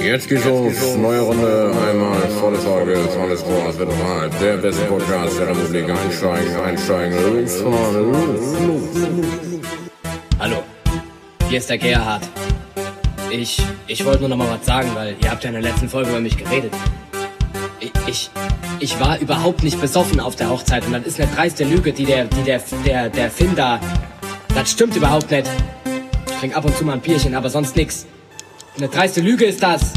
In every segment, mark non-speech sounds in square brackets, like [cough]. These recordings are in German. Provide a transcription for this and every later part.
Jetzt geht's los. Neue Runde. Einmal volle Folge. Volles Rohr. Es wird normal. Der beste Podcast der Republik. Einsteigen, einsteigen. Los, los. Hallo, hier ist der Gerhard. Ich, ich wollte nur noch mal was sagen, weil ihr habt ja in der letzten Folge über mich geredet. Ich, ich, war überhaupt nicht besoffen auf der Hochzeit und das ist eine dreiste Lüge, die der, die der, der, der Finn da, das stimmt überhaupt nicht. Ich trink ab und zu mal ein Bierchen, aber sonst nix. Eine dreiste Lüge ist das.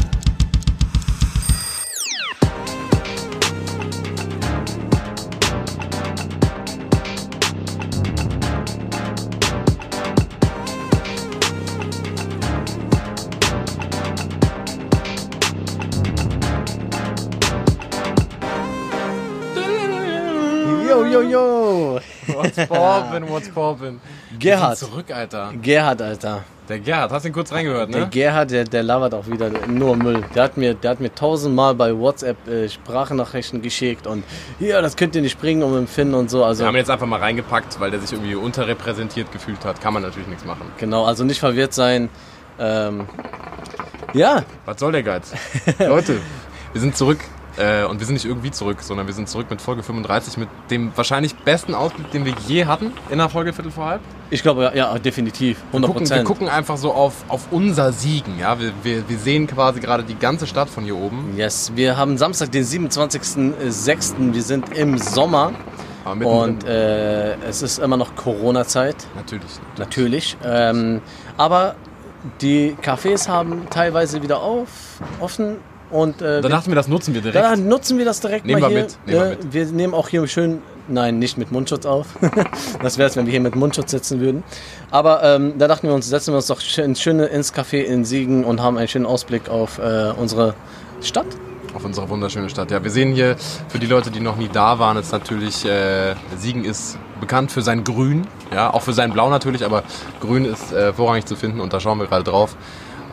Yo, yo, yo. What's poppin', what's poppin'? Gerhard. Zurück, Alter. Gerhard, Alter. Der Gerhard, hast du ihn kurz reingehört, Der ne? Gerhard, der, der labert auch wieder nur Müll. Der hat mir, der hat mir tausendmal bei WhatsApp äh, Sprachnachrichten geschickt und ja, das könnt ihr nicht bringen um empfinden und so. Also Wir haben ihn jetzt einfach mal reingepackt, weil der sich irgendwie unterrepräsentiert gefühlt hat. Kann man natürlich nichts machen. genau, also nicht verwirrt sein. Ähm, ja, Was soll der Geiz? [laughs] Leute, wir sind zurück. Äh, und wir sind nicht irgendwie zurück, sondern wir sind zurück mit Folge 35 mit dem wahrscheinlich besten Ausblick, den wir je hatten in der Folge Viertel vor halb. ich glaube, ja, ja, definitiv. 100 Gucken, wir Prozent. gucken einfach so auf, auf unser Siegen. Ja? Wir, wir, wir sehen quasi gerade die ganze Stadt von hier oben. Yes, wir haben Samstag, den 27.06. Wir sind im Sommer und äh, es ist immer noch Corona-Zeit. natürlich. Natürlich. Ähm, aber die Cafés haben teilweise wieder auf, offen und äh, Da wir, dachten wir, das nutzen wir direkt. da nutzen wir das direkt Nehmen mal wir hier. mit, nehmen wir Äh, mit. wir nehmen auch hier schön, nein, nicht mit Mundschutz auf. [laughs] das wäre es, wenn wir hier mit Mundschutz sitzen würden. Aber ähm, da dachten wir uns, setzen wir uns doch schön, schön ins Café in Siegen und haben einen schönen Ausblick auf äh, unsere Stadt. auf unsere wunderschöne Stadt. Ja, wir sehen hier, für die Leute, die noch nie da waren, ist natürlich, äh, Siegen ist bekannt für sein Grün, ja, auch für sein Blau natürlich, aber Grün ist äh, vorrangig zu finden und da schauen wir gerade drauf,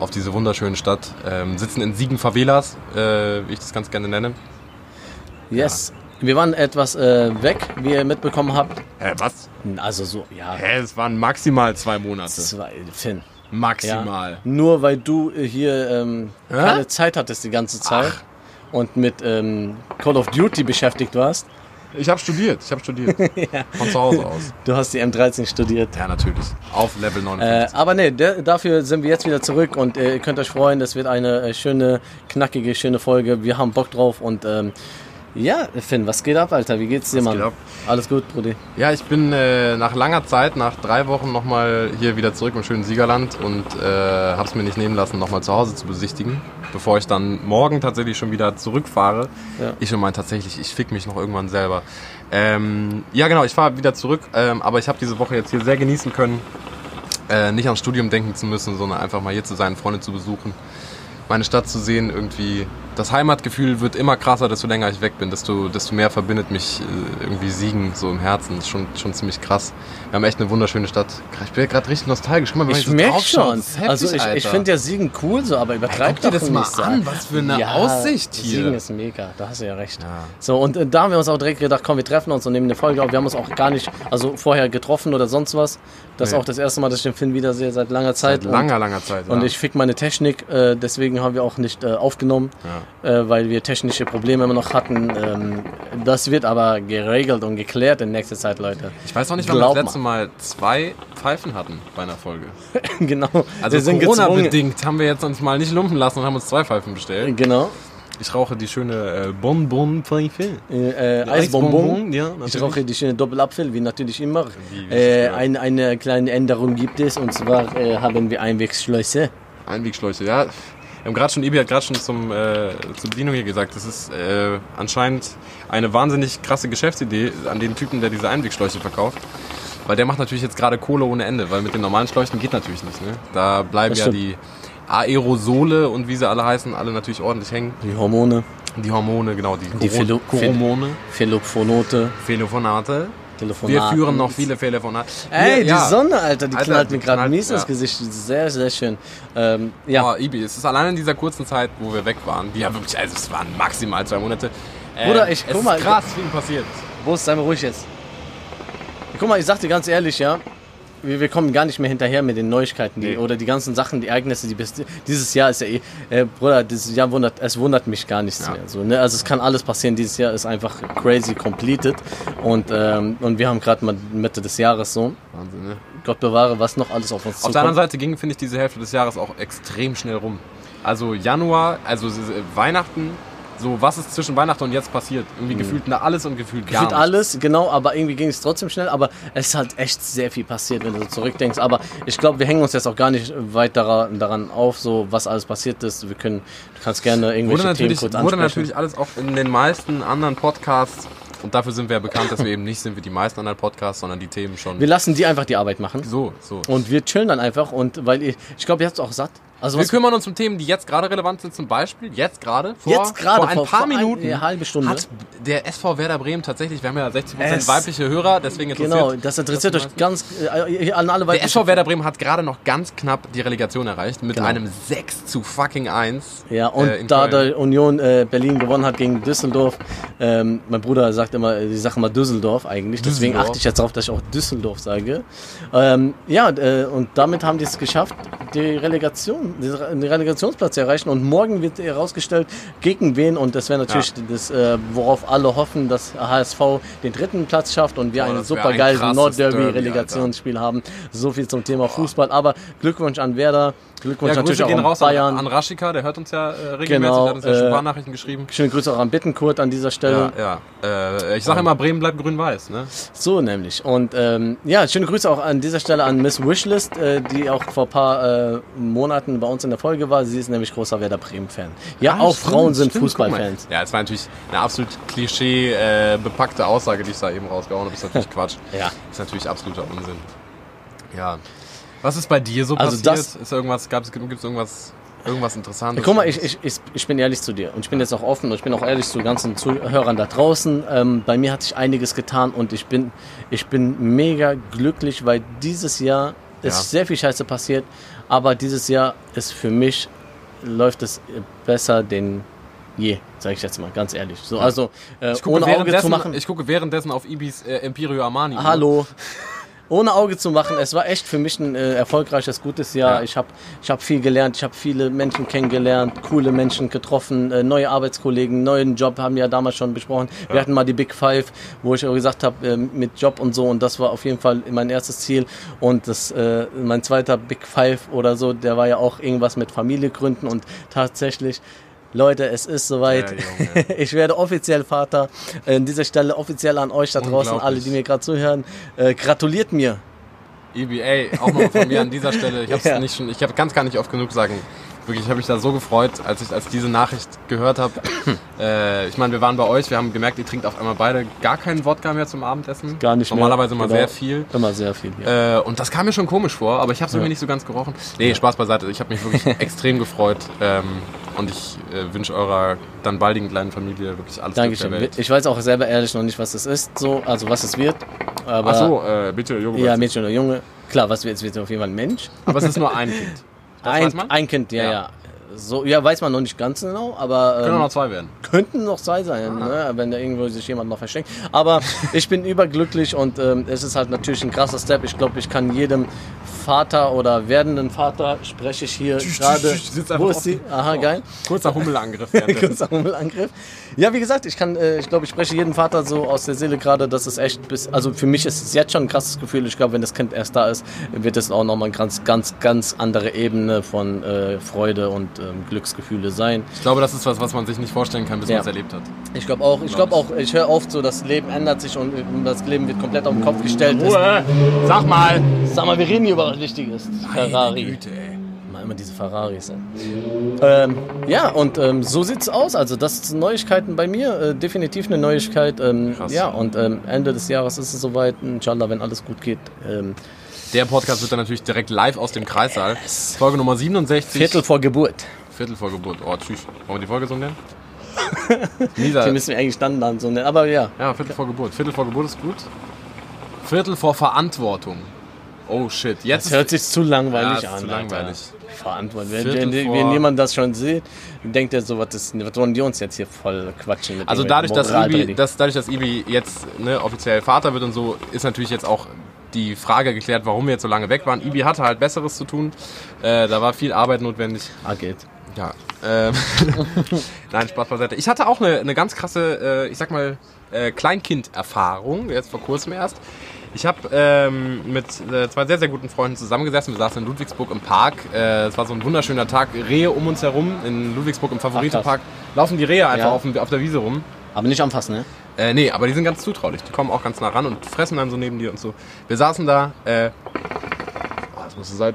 auf diese wunderschöne Stadt. Ähm, sitzen in Siegen Favelas, äh, wie ich das ganz gerne nenne. Yes. Wir waren etwas äh, weg, wie ihr mitbekommen habt. Hä, was? Also so, ja, Hä, es waren maximal zwei Monate. zwei, Finn. Ja. Maximal. Nur weil du äh, hier ähm, keine Zeit hattest die ganze Zeit und mit ähm, Call of Duty beschäftigt warst. Ich habe studiert, ich habe studiert. [laughs] Von zu Hause aus. Du hast die M13 studiert. Ja, natürlich. Auf Level Äh, 59. aber nee, dafür sind wir jetzt wieder zurück und äh, ihr könnt euch freuen, das wird eine äh, schöne, knackige, schöne Folge. Wir haben Bock drauf und ähm, ja, Finn, was geht ab, Alter? Wie geht's dir, Was Mann? geht ab? Alles gut, Brudi. Ja, ich bin äh, nach langer Zeit, nach drei Wochen nochmal hier wieder zurück im schönen Siegerland und äh, habe es mir nicht nehmen lassen, nochmal zu Hause zu besichtigen, bevor ich dann morgen tatsächlich schon wieder zurückfahre. Ja. Ich schon meine tatsächlich, ich fick mich noch irgendwann selber. Ähm, ja genau, ich fahre wieder zurück, ähm, aber ich habe diese Woche jetzt hier sehr genießen können, äh, nicht ans Studium denken zu müssen, sondern einfach mal hier zu sein, Freunde zu besuchen, meine Stadt zu sehen, irgendwie. Das Heimatgefühl wird immer krasser, desto länger ich weg bin, desto, desto mehr verbindet mich äh, irgendwie Siegen so im Herzen. Das ist schon, schon ziemlich krass. Wir haben echt eine wunderschöne Stadt. Ich bin gerade richtig nostalgisch. Guck mal, wenn Ich so merke schon. ist heftig, also ich, ich finde ja Siegen cool, so, aber übertreib dir das mal nicht an, was für eine Aussicht hier. Siegen ist mega, da hast du ja recht. Ja. So, und äh, da haben wir uns auch direkt gedacht, komm, wir treffen uns und nehmen eine Folge auf. Wir haben uns auch gar nicht, also vorher getroffen oder sonst was. Das ist Nee. auch das erste Mal, dass ich den Finn wiedersehe seit langer Zeit. Seit langer, langer Zeit. Und, und ja. ich fick meine Technik, äh, deswegen haben wir auch nicht aufgenommen, äh, weil wir technische Probleme immer noch hatten. Ähm, das wird aber geregelt und geklärt in nächster Zeit, Leute. ich weiß auch nicht, wann wir das letzte Mal zwei Pfeifen hatten bei einer Folge. [laughs] genau. Also. Corona-bedingt haben wir jetzt uns mal nicht lumpen lassen und haben uns zwei Pfeifen bestellt. Genau. Ich rauche die schöne äh, Bonbon-Pfeife. Äh, äh, Eisbonbon. ja, Ich rauche die schöne Doppelapfel, wie natürlich immer. Wie- Äh, ein, eine kleine Änderung gibt es und zwar äh, haben wir Einwegschleuse. Einwegschläuche, ja. Wir haben gerade schon, Ibi hat gerade schon zum, äh, zur Bedienung hier gesagt, das ist äh, anscheinend eine wahnsinnig krasse Geschäftsidee an den Typen, der diese Einwegschläuche verkauft. Weil der macht natürlich jetzt gerade Kohle ohne Ende, weil mit den normalen Schläuchen geht natürlich nicht. Ne? Da bleiben ja die Aerosole und wie sie alle heißen, alle natürlich ordentlich hängen. Die Hormone, Die Hormone, genau, die, Die Philo- Hormone, Philophonote, Telefonate. Wir führen noch viele Telefonate. Ey, die ja. Sonne, Alter, die Alter, knallt mir gerade mies ins ja. Gesicht. Sehr, sehr schön. Ähm, ja, Ja, Ibi, es ist allein in dieser kurzen Zeit, wo wir weg waren, die ja wirklich, also es waren maximal zwei Monate. äh, Bruder, ich- es guck mal, ist krass, viel passiert. Wo ist, sei mal ruhig jetzt. Guck mal, ich sag dir ganz ehrlich, ja. Wir, wir kommen gar nicht mehr hinterher mit den Neuigkeiten die, Nee. oder die ganzen Sachen, die Ereignisse, die bis dieses Jahr ist ja eh, äh, Bruder, dieses Jahr wundert, es wundert mich gar nichts Ja. mehr. So, ne? Also es kann alles passieren. Dieses Jahr ist einfach crazy completed und ähm, und wir haben gerade mal Mitte des Jahres so. Wahnsinn, ne? Gott bewahre, was noch alles auf uns Auf der anderen zukommt. Seite ging, finde ich, diese Hälfte des Jahres auch extrem schnell rum. Also Januar, also Weihnachten, so was ist zwischen Weihnachten und jetzt passiert? Irgendwie gefühlt na alles und gefühlt gar Gefühlt alles, genau, aber irgendwie ging es trotzdem schnell. Aber es ist halt echt sehr viel passiert, wenn du so zurückdenkst. Aber ich glaube, wir hängen uns jetzt auch gar nicht weiter daran, auf, so was alles passiert ist. Wir können, du kannst gerne irgendwelche Wurde Themen kurz wurde ansprechen. natürlich alles auch in den meisten anderen Podcasts, und dafür sind wir ja bekannt, dass wir eben nicht sind wie die meisten anderen Podcasts, sondern die Themen schon Wir lassen die einfach die Arbeit machen. so, so. Und wir chillen dann einfach und weil ihr, ich glaube, ihr habt es auch satt. Also Wir kümmern uns um Themen, die jetzt gerade relevant sind. Zum Beispiel, jetzt gerade, vor, Jetzt gerade, vor ein vor- paar vor ein- Minuten, eine halbe Stunde. hat der SV Werder Bremen tatsächlich, wir haben ja 60% Es- weibliche Hörer, deswegen interessiert genau, das interessiert euch ganz äh, an alle Der weiblichen- SV Werder Bremen hat gerade noch ganz knapp die Relegation erreicht mit Genau. einem 6 zu fucking 1. Ja, und äh, da der Union äh, Berlin gewonnen hat gegen Düsseldorf, ähm, mein Bruder sagt immer, die sagen immer Düsseldorf eigentlich, deswegen Düsseldorf. achte ich jetzt darauf, dass ich auch Düsseldorf sage. Ähm, ja, äh, und damit haben die es geschafft, die Relegation, den Relegationsplatz erreichen und morgen wird herausgestellt, gegen wen und das wäre natürlich das, äh, worauf alle hoffen, dass HSV den dritten Platz schafft und wir ein das wär super ein geiles krasses Nordderby-Relegationsspiel haben. So viel zum Thema Fußball, aber Glückwunsch an Werder, Glückwunsch Ja, natürlich auch gehen raus Bayern. an, an Rashika, der hört uns ja äh, regelmäßig, Genau, hat uns ja äh, paar Nachrichten geschrieben. Schöne Grüße auch an Bittenkurt an dieser Stelle. Ja, ja. Äh, ich sage immer, Bremen bleibt grün-weiß. Ne? So nämlich. Und ähm, ja, schöne Grüße auch an dieser Stelle an Miss Wishlist, äh, die auch vor ein paar äh, Monaten bei uns in der Folge war. Sie ist nämlich großer Werder Bremen-Fan. Ja, Ah, auch stimmt, Frauen sind. Fußballfans. Ja, es war natürlich eine absolut klischee äh, Aussage, die ich da eben rausgehauen habe. Ist natürlich [laughs] Quatsch. Ja. Ist natürlich absoluter Unsinn. Ja. Was ist bei dir so Also passiert? das- ist irgendwas, gab's, gibt's irgendwas, irgendwas Interessantes? Guck mal, ich, ich, ich, ich bin ehrlich zu dir und ich bin jetzt auch offen und ich bin auch ehrlich zu ganzen Zuhörern da draußen. Ähm, bei mir hat sich einiges getan und ich bin, ich bin mega glücklich, weil dieses Jahr ist Ja. sehr viel Scheiße passiert, aber dieses Jahr ist für mich, läuft es besser denn je, sage ich jetzt mal, ganz ehrlich. So, also äh, Ich gucke, ohne Auge zu währenddessen, machen. ich gucke währenddessen auf Ibis äh, Empirio Armani. Hallo. Ohne Auge zu machen, es war echt für mich ein äh, erfolgreiches, gutes Jahr. Ja. Ich habe ich hab viel gelernt, ich habe viele Menschen kennengelernt, coole Menschen getroffen, äh, neue Arbeitskollegen, neuen Job haben wir ja damals schon besprochen. Wir hatten mal die Big Five, wo ich auch gesagt habe, äh, mit Job und so und das war auf jeden Fall mein erstes Ziel. Und das, äh, mein zweiter Big Five oder so, der war ja auch irgendwas mit Familie gründen und tatsächlich Leute, es ist soweit. [laughs] Ich werde offiziell Vater. An dieser Stelle offiziell an euch da draußen, alle, die mir gerade zuhören. Äh, gratuliert mir. Ey, auch noch von mir an dieser Stelle. Ich [laughs] Ja. nicht schon, ich kann es gar nicht oft genug sagen. Wirklich, ich habe mich da so gefreut, als ich als diese Nachricht gehört habe. [coughs] äh, ich meine, wir waren bei euch, wir haben gemerkt, ihr trinkt auf einmal beide gar keinen Wodka mehr zum Abendessen. Gar nicht mehr. Normalerweise immer Genau. sehr viel. Immer sehr viel. Ja. Äh, und das kam mir schon komisch vor, aber ich habe es irgendwie nicht so ganz gerochen. Nee, Spaß beiseite. Ich habe mich wirklich [laughs] extrem gefreut. Ähm, und ich äh, wünsche eurer dann baldigen kleinen Familie wirklich alles Glück der Dankeschön. Welt. Ich weiß auch selber ehrlich noch nicht, was es ist, so, also was es wird. Aber Ach so, äh, bitte, Junge. ja, Mädchen oder Junge. Klar, was wird es wird auf jeden Fall ein Mensch. aber es ist nur ein Kind. [laughs] Das ein, ein Kind, ja, Ja. ja. So, ja, weiß man noch nicht ganz genau, aber Können ähm, noch zwei werden. könnten noch zwei sein, ne, wenn da irgendwo sich jemand noch versteckt. Aber [laughs] ich bin überglücklich und ähm, es ist halt natürlich ein krasser Step. Ich glaube, ich kann jedem Vater oder werdenden Vater spreche ich hier gerade. Wo ist sie? Aha, Oh. geil. Kurzer Hummelangriff. [laughs] Kurzer Hummelangriff. Ja, wie gesagt, ich kann, äh, ich glaube, ich spreche jedem Vater so aus der Seele gerade, dass es echt bis, also für mich ist es jetzt schon ein krasses Gefühl. Ich glaube, wenn das Kind erst da ist, wird es auch nochmal eine ganz, ganz, ganz andere Ebene von äh, Freude und ähm, Glücksgefühle sein. Ich glaube, das ist was, was man sich nicht vorstellen kann, bis Ja. man es erlebt hat. Ich glaube auch, ich glaube auch, ich höre oft so, das Leben ändert sich und äh, das Leben wird komplett auf den Kopf gestellt. Es- Sag mal! Sag mal, wir reden hier über was Wichtiges. Ferrari. Güte, ey. Mal immer diese Ferraris. ey. Ähm, ja, und ähm, so sieht's aus. Also das sind Neuigkeiten bei mir. Äh, definitiv eine Neuigkeit. Ähm, Krass. ja, und ähm, Ende des Jahres ist es soweit. Inshallah, wenn alles gut geht. Ähm, Der Podcast wird dann natürlich direkt live aus dem Kreissaal. Folge Nummer 67. Viertel vor Geburt. Viertel vor Geburt. Oh, tschüss. Wollen wir die Folge so nennen? [laughs] Die Nisa, müssen wir eigentlich dann so nennen. Aber ja, ja, Viertel vor Geburt. Viertel vor Geburt ist gut. Viertel vor Verantwortung. Oh shit. Jetzt das hört sich zu langweilig Ja, an. zu Alter. langweilig. Verantwortung. Wenn, wenn, wenn jemand das schon sieht, denkt er so, was, ist, was wollen die uns jetzt hier voll quatschen? Mit Also dadurch, dass Ibi, dass, dadurch, dass Ibi jetzt ne, offiziell Vater wird und so, ist natürlich jetzt auch die Frage geklärt, warum wir jetzt so lange weg waren. Ibi hatte halt Besseres zu tun. Äh, da war viel Arbeit notwendig. Ah, geht. Ja. Ähm, [laughs] Nein, Spaß beiseite. Ich hatte auch eine, eine ganz krasse, äh, ich sag mal, äh, Kleinkind-Erfahrung, jetzt vor kurzem erst. Ich habe ähm, mit äh, zwei sehr, sehr guten Freunden zusammengesessen. Wir saßen in Ludwigsburg im Park. Äh, es war so ein wunderschöner Tag. Rehe um uns herum. In Ludwigsburg im Favoritenpark laufen die Rehe einfach Ja. auf, auf der Wiese rum. Aber nicht anfassen, ne? Äh, nee, aber die sind ganz zutraulich. Die kommen auch ganz nah ran und fressen dann so neben dir und so. Wir saßen da, äh, oh, das muss sein,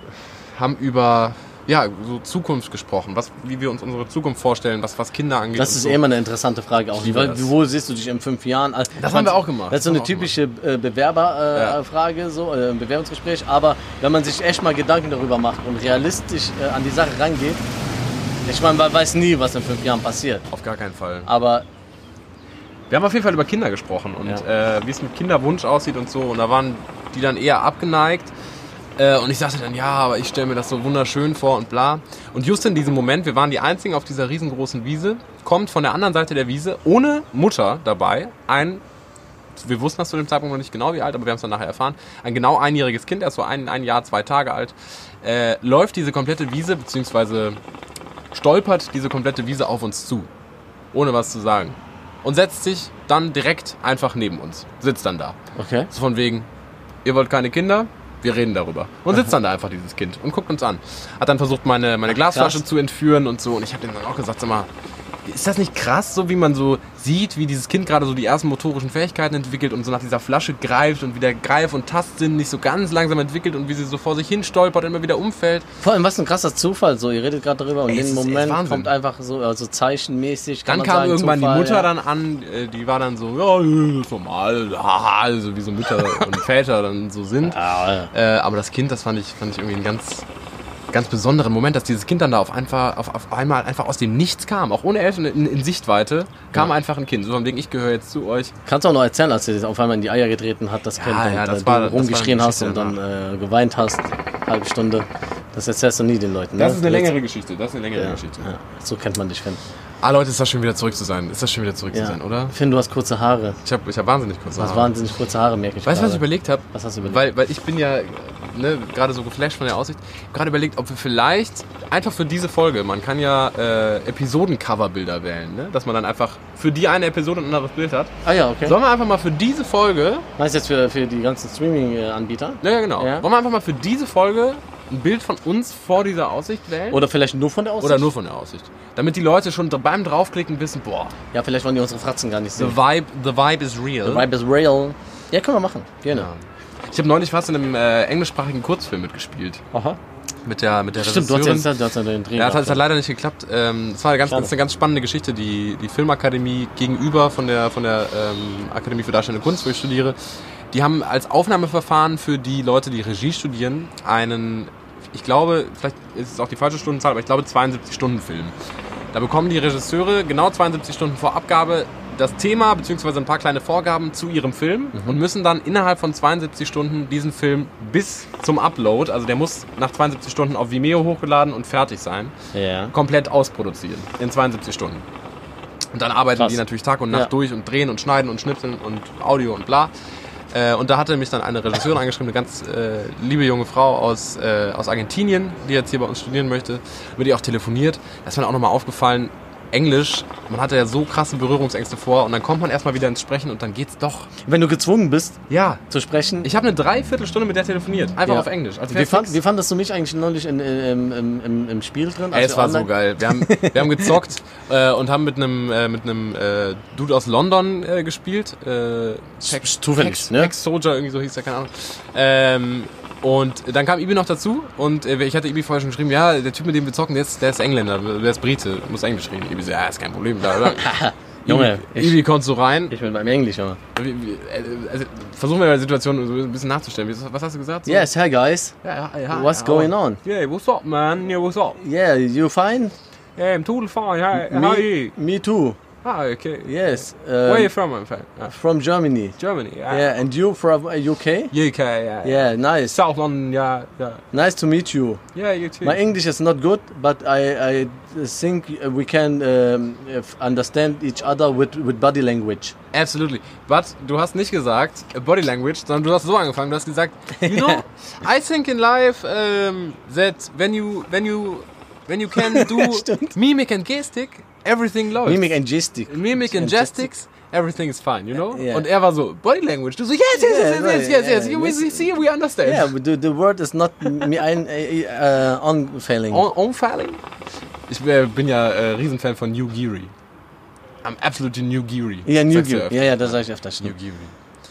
haben über ja, so Zukunft gesprochen, was, wie wir uns unsere Zukunft vorstellen, was, was Kinder angeht. Das ist so. immer eine interessante Frage auch. das. wo siehst du dich in fünf Jahren? Also, Das haben wir auch gemacht. Das ist so eine typische äh, Bewerberfrage, Ja. äh, Frage, so, äh, Bewerbungsgespräch. Aber wenn man sich echt mal Gedanken darüber macht und realistisch äh, an die Sache rangeht, ich meine, man weiß nie, was in fünf Jahren passiert. Auf gar keinen Fall. Aber Wir haben auf jeden Fall über Kinder gesprochen und äh, wie es mit Kinderwunsch aussieht und so. Und da waren die dann eher abgeneigt. Äh, und ich sagte dann, ja, aber ich stelle mir das so wunderschön vor und bla. Und just in diesem Moment, wir waren die Einzigen auf dieser riesengroßen Wiese, kommt von der anderen Seite der Wiese, ohne Mutter dabei, ein, wir wussten das zu dem Zeitpunkt noch nicht genau wie alt, aber wir haben es dann nachher erfahren, ein genau einjähriges Kind, erst so ein, ein Jahr, zwei Tage alt, äh, läuft diese komplette Wiese, beziehungsweise stolpert diese komplette Wiese auf uns zu, ohne was zu sagen. Und setzt sich dann direkt einfach neben uns. Sitzt dann da. okay. So von wegen, ihr wollt keine Kinder? Wir reden darüber. Und sitzt dann da einfach dieses Kind und guckt uns an. Hat dann versucht, meine, meine Glasflasche krass. zu entführen und so. Und ich habe ihm dann auch gesagt, sag mal, ist das nicht krass, so wie man so sieht, wie dieses Kind gerade so die ersten motorischen Fähigkeiten entwickelt und so nach dieser Flasche greift und wie der Greif- und Tastsinn nicht so ganz langsam entwickelt und wie sie so vor sich hin stolpert und immer wieder umfällt. Vor allem, was ein krasser Zufall. So, ihr redet gerade darüber und in dem Moment kommt einfach so, also zeichenmäßig. Dann man kam sagen, irgendwann Zufall, die Mutter ja. dann an, äh, die war dann so, ja, das ist normal, haha, also wie so Mütter [laughs] und Väter dann so sind. Ja, ja. Äh, aber das Kind, das fand ich, fand ich irgendwie einen ganz, ganz besonderen Moment, dass dieses Kind dann da auf, einfach, auf, auf einmal einfach aus dem Nichts kam, auch ohne Eltern in, in Sichtweite, kam Ja. einfach ein Kind. So von wegen, ich gehöre jetzt zu euch. Kannst du auch noch erzählen, als du das auf einmal in die Eier getreten hat, das Ja, Kind ja, und das war- das rumgeschrien eine hast und Geschichte, dann äh, geweint hast, halbe Stunde. Das erzählst du nie den Leuten. ne? Geschichte, das ist eine längere Ja, ja, so kennt man dich, Finn. Ah, Leute, ist das schon wieder zurück zu sein? Ist das schon wieder zurück zu Ja. sein, oder? Finn, du hast kurze Haare. Ich habe ich hab wahnsinnig kurze Du hast Haare. wahnsinnig kurze Haare, merke ich Weißt du, was ich überlegt habe? Was hast du überlegt? Weil, weil ich bin ja ne, gerade so geflasht von der Aussicht. Ich habe gerade überlegt, ob wir vielleicht einfach für diese Folge, man kann ja äh, Episoden-Coverbilder wählen, ne? dass man dann einfach für die eine Episode ein anderes Bild hat. ah ja, okay. Sollen wir einfach mal für diese Folge, Meinst du jetzt für, für die ganzen Streaming-Anbieter? ja, ja genau, Ja. wollen wir einfach mal für diese Folge ein Bild von uns vor dieser Aussicht wählen? Oder vielleicht nur von der Aussicht? Oder nur von der Aussicht. Damit die Leute schon beim draufklicken wissen, boah, Ja, vielleicht wollen die unsere Fratzen gar nicht the sehen. vibe, the vibe is real. The vibe is real. Ja, können wir machen. Gerne. Ja. Ich habe neulich fast in einem äh, englischsprachigen Kurzfilm mitgespielt. Aha. Mit der, mit der Stimmt, du hast ja Regisseurin. du hast ja den Dreh Ja, hat, hat leider nicht geklappt. Ähm, es war eine ganz, ist eine ganz spannende Geschichte. Die, die Filmakademie gegenüber von der, von der ähm, Akademie für Darstellende Kunst, wo ich studiere, die haben als Aufnahmeverfahren für die Leute, die Regie studieren, einen, ich glaube, vielleicht ist es auch die falsche Stundenzahl, aber ich glaube 72-Stunden-Film. Da bekommen die Regisseure genau 72 Stunden vor Abgabe das Thema bzw. ein paar kleine Vorgaben zu ihrem Film und müssen dann innerhalb von 72 Stunden diesen Film bis zum Upload, also der muss nach 72 Stunden auf Vimeo hochgeladen und fertig sein, Ja. komplett ausproduzieren in 72 Stunden. Und dann arbeiten Krass. die natürlich Tag und Nacht Ja. durch und drehen und schneiden und schnipseln und Audio und bla. Äh, und da hatte mich dann eine Regisseurin angeschrieben, eine ganz äh, liebe junge Frau aus, äh, aus Argentinien, die jetzt hier bei uns studieren möchte, mit ihr auch telefoniert. Da ist mir auch nochmal aufgefallen, Englisch, man hatte ja so krasse Berührungsängste vor und dann kommt man erstmal wieder ins Sprechen und dann geht's doch. Wenn du gezwungen bist Ja, zu sprechen. ich habe eine Dreiviertelstunde mit der telefoniert, einfach Ja. auf Englisch. Als wie, fand, wie fandest du mich eigentlich neulich in, im, im, im, im Spiel drin? Ey, es war so online- geil. Wir haben, [laughs] wir haben gezockt äh, und haben mit einem äh, mit einem äh, Dude aus London äh, gespielt. Äh, Pax- zufällig, Pax, ne? Pax Soldier, irgendwie so hieß der, keine Ahnung. Ähm, und dann kam Ibi noch dazu und äh, ich hatte Ibi vorher schon geschrieben, ja, der Typ, mit dem wir zocken, der ist, der ist Engländer, der ist Brite, muss Englisch reden. Ibi so, ja, ist kein Problem. Da, da. [laughs] Junge, Ibi, Ibi kommst du rein. Ich bin beim Englisch, Junge. Äh, Also, versuchen wir die Situation so ein bisschen nachzustellen. Was hast du gesagt? So? Yes, hi guys. Ja, ja, ja, What's ja. going on? Yeah, what's up, man? Yeah, what's up? Yeah, you fine? Yeah, I'm totally fine. Hey, how are Me, you? me too. Ah, okay. Yes. Where are Um, you from, my friend? Ah, from Germany. Germany. Yeah. Yeah, and you from uh, UK? UK, yeah. Yeah, nice. South London, yeah, yeah. Nice to meet you. Yeah, you too. My English is not good, but I, I think we can um, understand each other with, with body language. Absolutely. But du hast nicht gesagt äh, Body Language, sondern du hast so angefangen. Du hast gesagt, you know, [laughs] I think in life um, that when you when you when you can [laughs] do mimic and gestic, everything läuft. Mimic and Gestik. Mimic and gestics, everything is fine, you know? Yeah. Und er war so, Body Language. Du so, yes, yes, yes, yes, yes, yes, yes. You, we see, we understand. Yeah, but the, the word is not ein uh, unfailing. On, Onfalling? Ich äh, bin ja äh, Riesenfan von New Geary. I'm absolutely New Geary. Ja, New Sagst du Gear. öfter. Ja, ja, das sag ich öfter. New. Geary.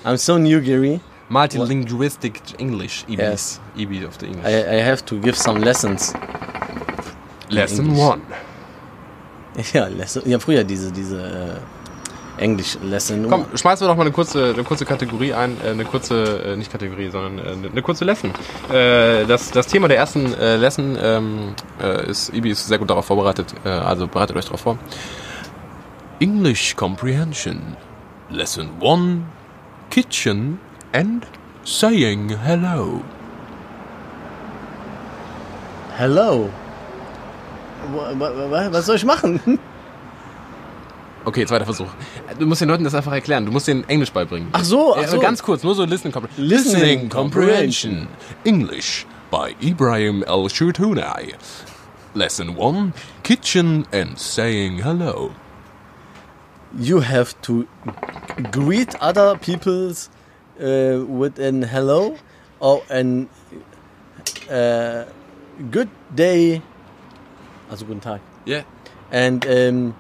I'm so New Geary. Multilinguistic English, EB. Yes. EB of the English. I, I have to give some lessons. Lesson one. [laughs] Ja, Lesson. Ja, früher diese, diese äh, Englisch-Lesson. Komm, schmeißen wir doch mal eine kurze, eine kurze Kategorie ein, äh, eine kurze, äh, nicht Kategorie, sondern äh, eine kurze Lesson. Äh, das, das Thema der ersten äh, Lesson ähm, äh, ist, Ibi ist sehr gut darauf vorbereitet, äh, also bereitet euch darauf vor. English Comprehension. Lesson 1. Kitchen and saying hello. Hello. Wa- wa- wa- Was soll ich machen? Okay, zweiter Versuch. Du musst den Leuten das einfach erklären. Du musst denen Englisch beibringen. Ach so, ach so. Ganz kurz, nur so Listening Comprehension. Listening Comprehension. English by Ibrahim El Shurtunai. Lesson 1. Kitchen and saying hello. You have to greet other people's uh, with an hello or an uh, good day. Also guten Tag. Yeah. and um,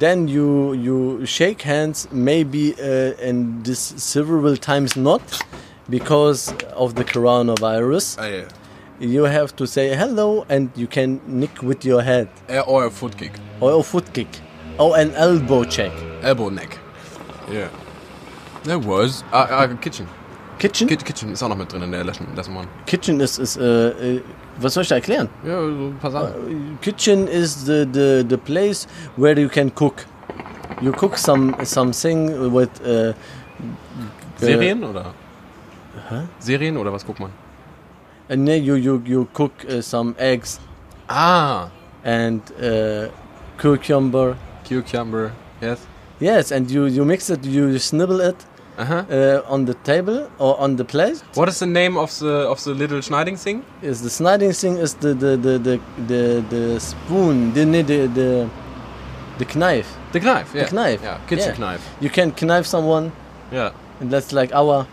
then you you shake hands maybe uh, and this several times not because of the coronavirus Ah, yeah. you have to say hello and you can nick with your head Or a foot kick. or a foot kick or an elbow check Elbow neck. Yeah. There was. Ah, ah, Kitchen. kitchen Ki- Kitchen ist auch noch mit drin in der Lesson 1. kitchen is is uh, uh, was soll ich da erklären Ja, so ein paar Sachen. kitchen is the, the the place where you can cook you cook some something with uh, Serien oder? Serien oder was guckt man? and then you you you cook uh, some eggs Ah. and uh, cucumber. Cucumber. Yes. Yes, and you, you mix it, you snibble it Uh-huh. uh, on the table or on the plate. What is the name of the of the little schneiding thing? Is the sniding thing is the the the the the, the spoon, the the the the, the knife. The knife. Yeah. knife, Yeah. Kitchen yeah. knife. You can knife someone, Yeah. and that's like our.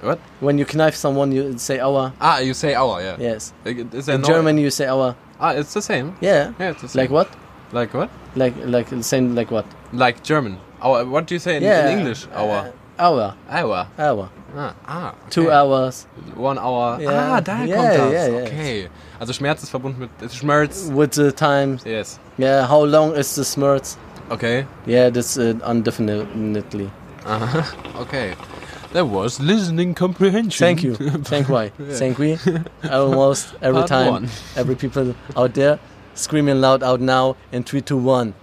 What? When you knife someone, you say our. Ah, you say our. Yeah. Yes. Is there In no? German, you say our. Ah, it's the same. Yeah. Yeah, it's the same. Like what? Like what? Like like saying like what? Like German. Our. What do you say in, yeah. in English? Our. Hour. Hour. Hour. Ah. ah okay. Two hours One hour. Ja. Ah, daher Ja, kommt das. ja. Okay. Also Schmerz ist verbunden mit äh, Schmerz. with the time. Yes. Yeah. How long is the smirts? Okay. Yeah, that's uh, indefinitely. Aha. Okay. That was listening comprehension. Thank you. [laughs] Thank why. Thank we. [laughs] Almost every Part time. one. Every people out there screaming loud out now in three, two, one.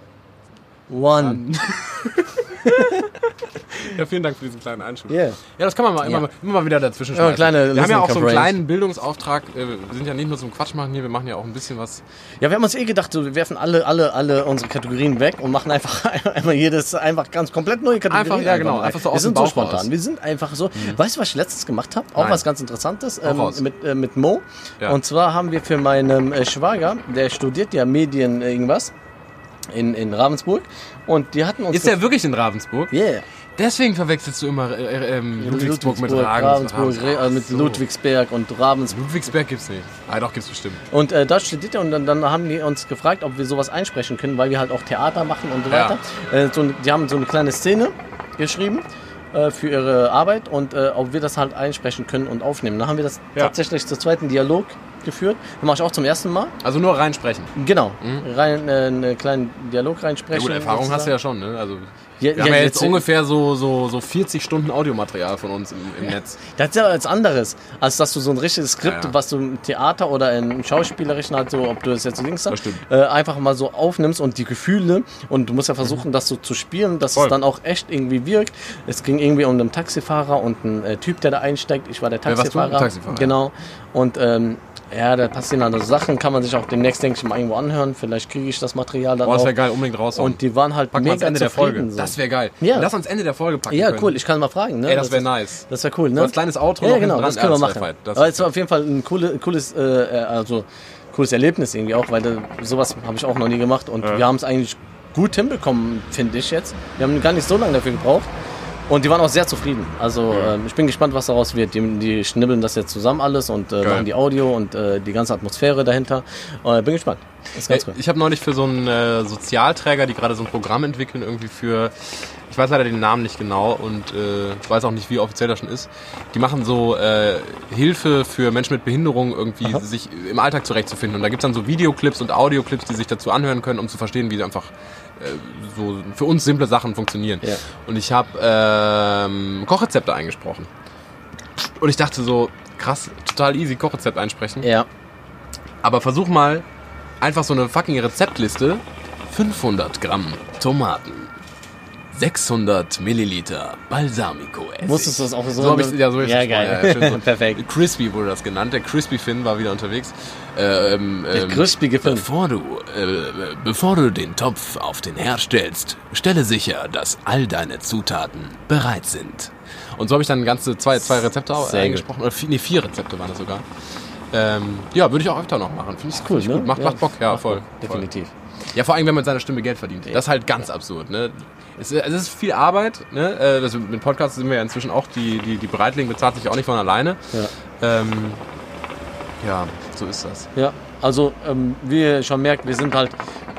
One. [laughs] [laughs] Ja, vielen Dank für diesen kleinen Einschub. Yeah. Ja, das kann man mal, immer, Ja. mal, immer mal wieder dazwischen schmeißen. kleine Wir haben ja auch so einen Listening kleinen Bildungsauftrag. Äh, Wir sind ja nicht nur zum Quatsch machen hier, wir machen ja auch ein bisschen was. Ja, wir haben uns eh gedacht, wir werfen alle, alle, alle unsere Kategorien weg und machen einfach [laughs] einmal jedes einfach ganz komplett neue Kategorien. Einfach, ja, genau, einfach so wir aus sind so spontan. Wir sind einfach so. Weißt du, was ich letztens gemacht habe? Auch Nein. was ganz Interessantes ähm, mit, äh, mit Mo. Ja. Und zwar haben wir für meinen äh, Schwager, der studiert ja Medien äh, irgendwas in, in Ravensburg. Und die hatten uns. Ist der wirklich in Ravensburg? Yeah. Deswegen verwechselst du immer äh, äh, ähm, Ludwigsburg, mit Ravensburg, Re- äh, mit so. Ludwigsberg und Ravensburg. Ludwigsberg gibt's nicht. Ah, doch, gibt's bestimmt. Und äh, dort studiert er und dann, dann haben die uns gefragt, ob wir sowas einsprechen können, weil wir halt auch Theater machen und so Ja. weiter. Äh, so, die haben so eine kleine Szene geschrieben äh, für ihre Arbeit und ob wir das halt einsprechen können und aufnehmen. Dann haben wir das Ja. tatsächlich zur zweiten Dialog geführt. Das mache ich auch zum ersten Mal. Also nur reinsprechen. Genau. Rein, äh, einen kleinen Dialog Ja, reinsprechen. gut, Erfahrung hast du sozusagen. ja schon, ne? Also Ja, wir haben ja jetzt jetzt- ungefähr so, so, so 40 Stunden Audiomaterial von uns im, im Netz. Das ist ja als anderes, als dass du so ein richtiges Skript, Ja, ja. was du im Theater oder im Schauspielerischen halt so, ob du das jetzt so links stimmt. äh, einfach mal so aufnimmst und die Gefühle und du musst ja versuchen, das so zu spielen, dass Voll. es dann auch echt irgendwie wirkt. Es ging irgendwie um einen Taxifahrer und einen äh, Typ, der da einsteigt. Ich war der Wer warst du? Taxifahrer. Taxifahrer, ja. Genau. Und ähm, ja, da passieren andere Sachen, kann man sich auch demnächst, denke ich, mal irgendwo anhören. Vielleicht kriege ich das Material dann Boah, das wäre geil, unbedingt raushauen. Und die waren halt Packen wir ans mega Ende der. Folge. so. Das wäre geil. Ja. Lass uns Ende der Folge packen ja, können. cool. Ich kann mal fragen. Ne? Ey, das wäre nice. Das wäre cool, ne? So als kleines Outro Ja, genau, das können wir Ja, machen. das Aber es war auf jeden Fall ein coole, cooles, äh, äh, also cooles Erlebnis irgendwie auch, weil da, sowas habe ich auch noch nie gemacht und wir haben es eigentlich gut hinbekommen, finde ich jetzt. Wir haben gar nicht so lange dafür gebraucht. Und die waren auch sehr zufrieden. Also ähm, ich bin gespannt, was daraus wird. Die, die schnibbeln das jetzt zusammen alles und äh, machen die Audio und äh, die ganze Atmosphäre dahinter. Äh, bin gespannt. cool. Ich habe neulich für so einen äh, Sozialträger, die gerade so ein Programm entwickeln, irgendwie für, ich weiß leider den Namen nicht genau und äh, ich weiß auch nicht, wie offiziell das schon ist. Die machen so äh, Hilfe für Menschen mit Behinderung, irgendwie sich im Alltag zurechtzufinden. Und da gibt's dann so Videoclips und Audioclips, die sich dazu anhören können, um zu verstehen, wie einfach äh, so für uns simple Sachen funktionieren. Ja. Und ich habe ähm, Kochrezepte eingesprochen. Und ich dachte so, krass, total easy Kochrezept einsprechen. Ja. Aber versuch mal einfach so eine fucking Rezeptliste. 500 Gramm Tomaten. 600 Milliliter Balsamico Essig. Musstest du das auch so? So ich ja, so ja, geil. schön so. [laughs] Perfekt. Crispy wurde das genannt. Der Crispy Finn war wieder unterwegs. Ähm, Der ähm, crispige Finn. Bevor du, äh, bevor du den Topf auf den Herd stellst, stelle sicher, dass all deine Zutaten bereit sind. Und so habe ich dann ganze zwei, zwei Rezepte Sehr gut. eingesprochen. Oder vier, nee, vier Rezepte waren das sogar. Ähm, ja, würde ich auch öfter noch machen. Finde ich Cool, find ich ne? gut. Macht, macht Bock, ja, Macht voll. Definitiv. Voll. Ja, vor allem, wenn man mit seiner Stimme Geld verdient. Das ist halt ganz absurd. Ne? Es, ist- es ist viel Arbeit. Ne? Also mit Podcasts sind wir ja inzwischen auch, die, die, die Bereitlegen bezahlt sich auch nicht von alleine. Ja. Ähm, ja, so ist das. Ja, also ähm, wie ihr schon merkt, wir sind halt,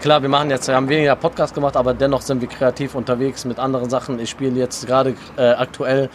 klar, wir machen jetzt, wir haben weniger Podcast gemacht, aber dennoch sind wir kreativ unterwegs mit anderen Sachen. Ich spiele jetzt gerade äh, aktuell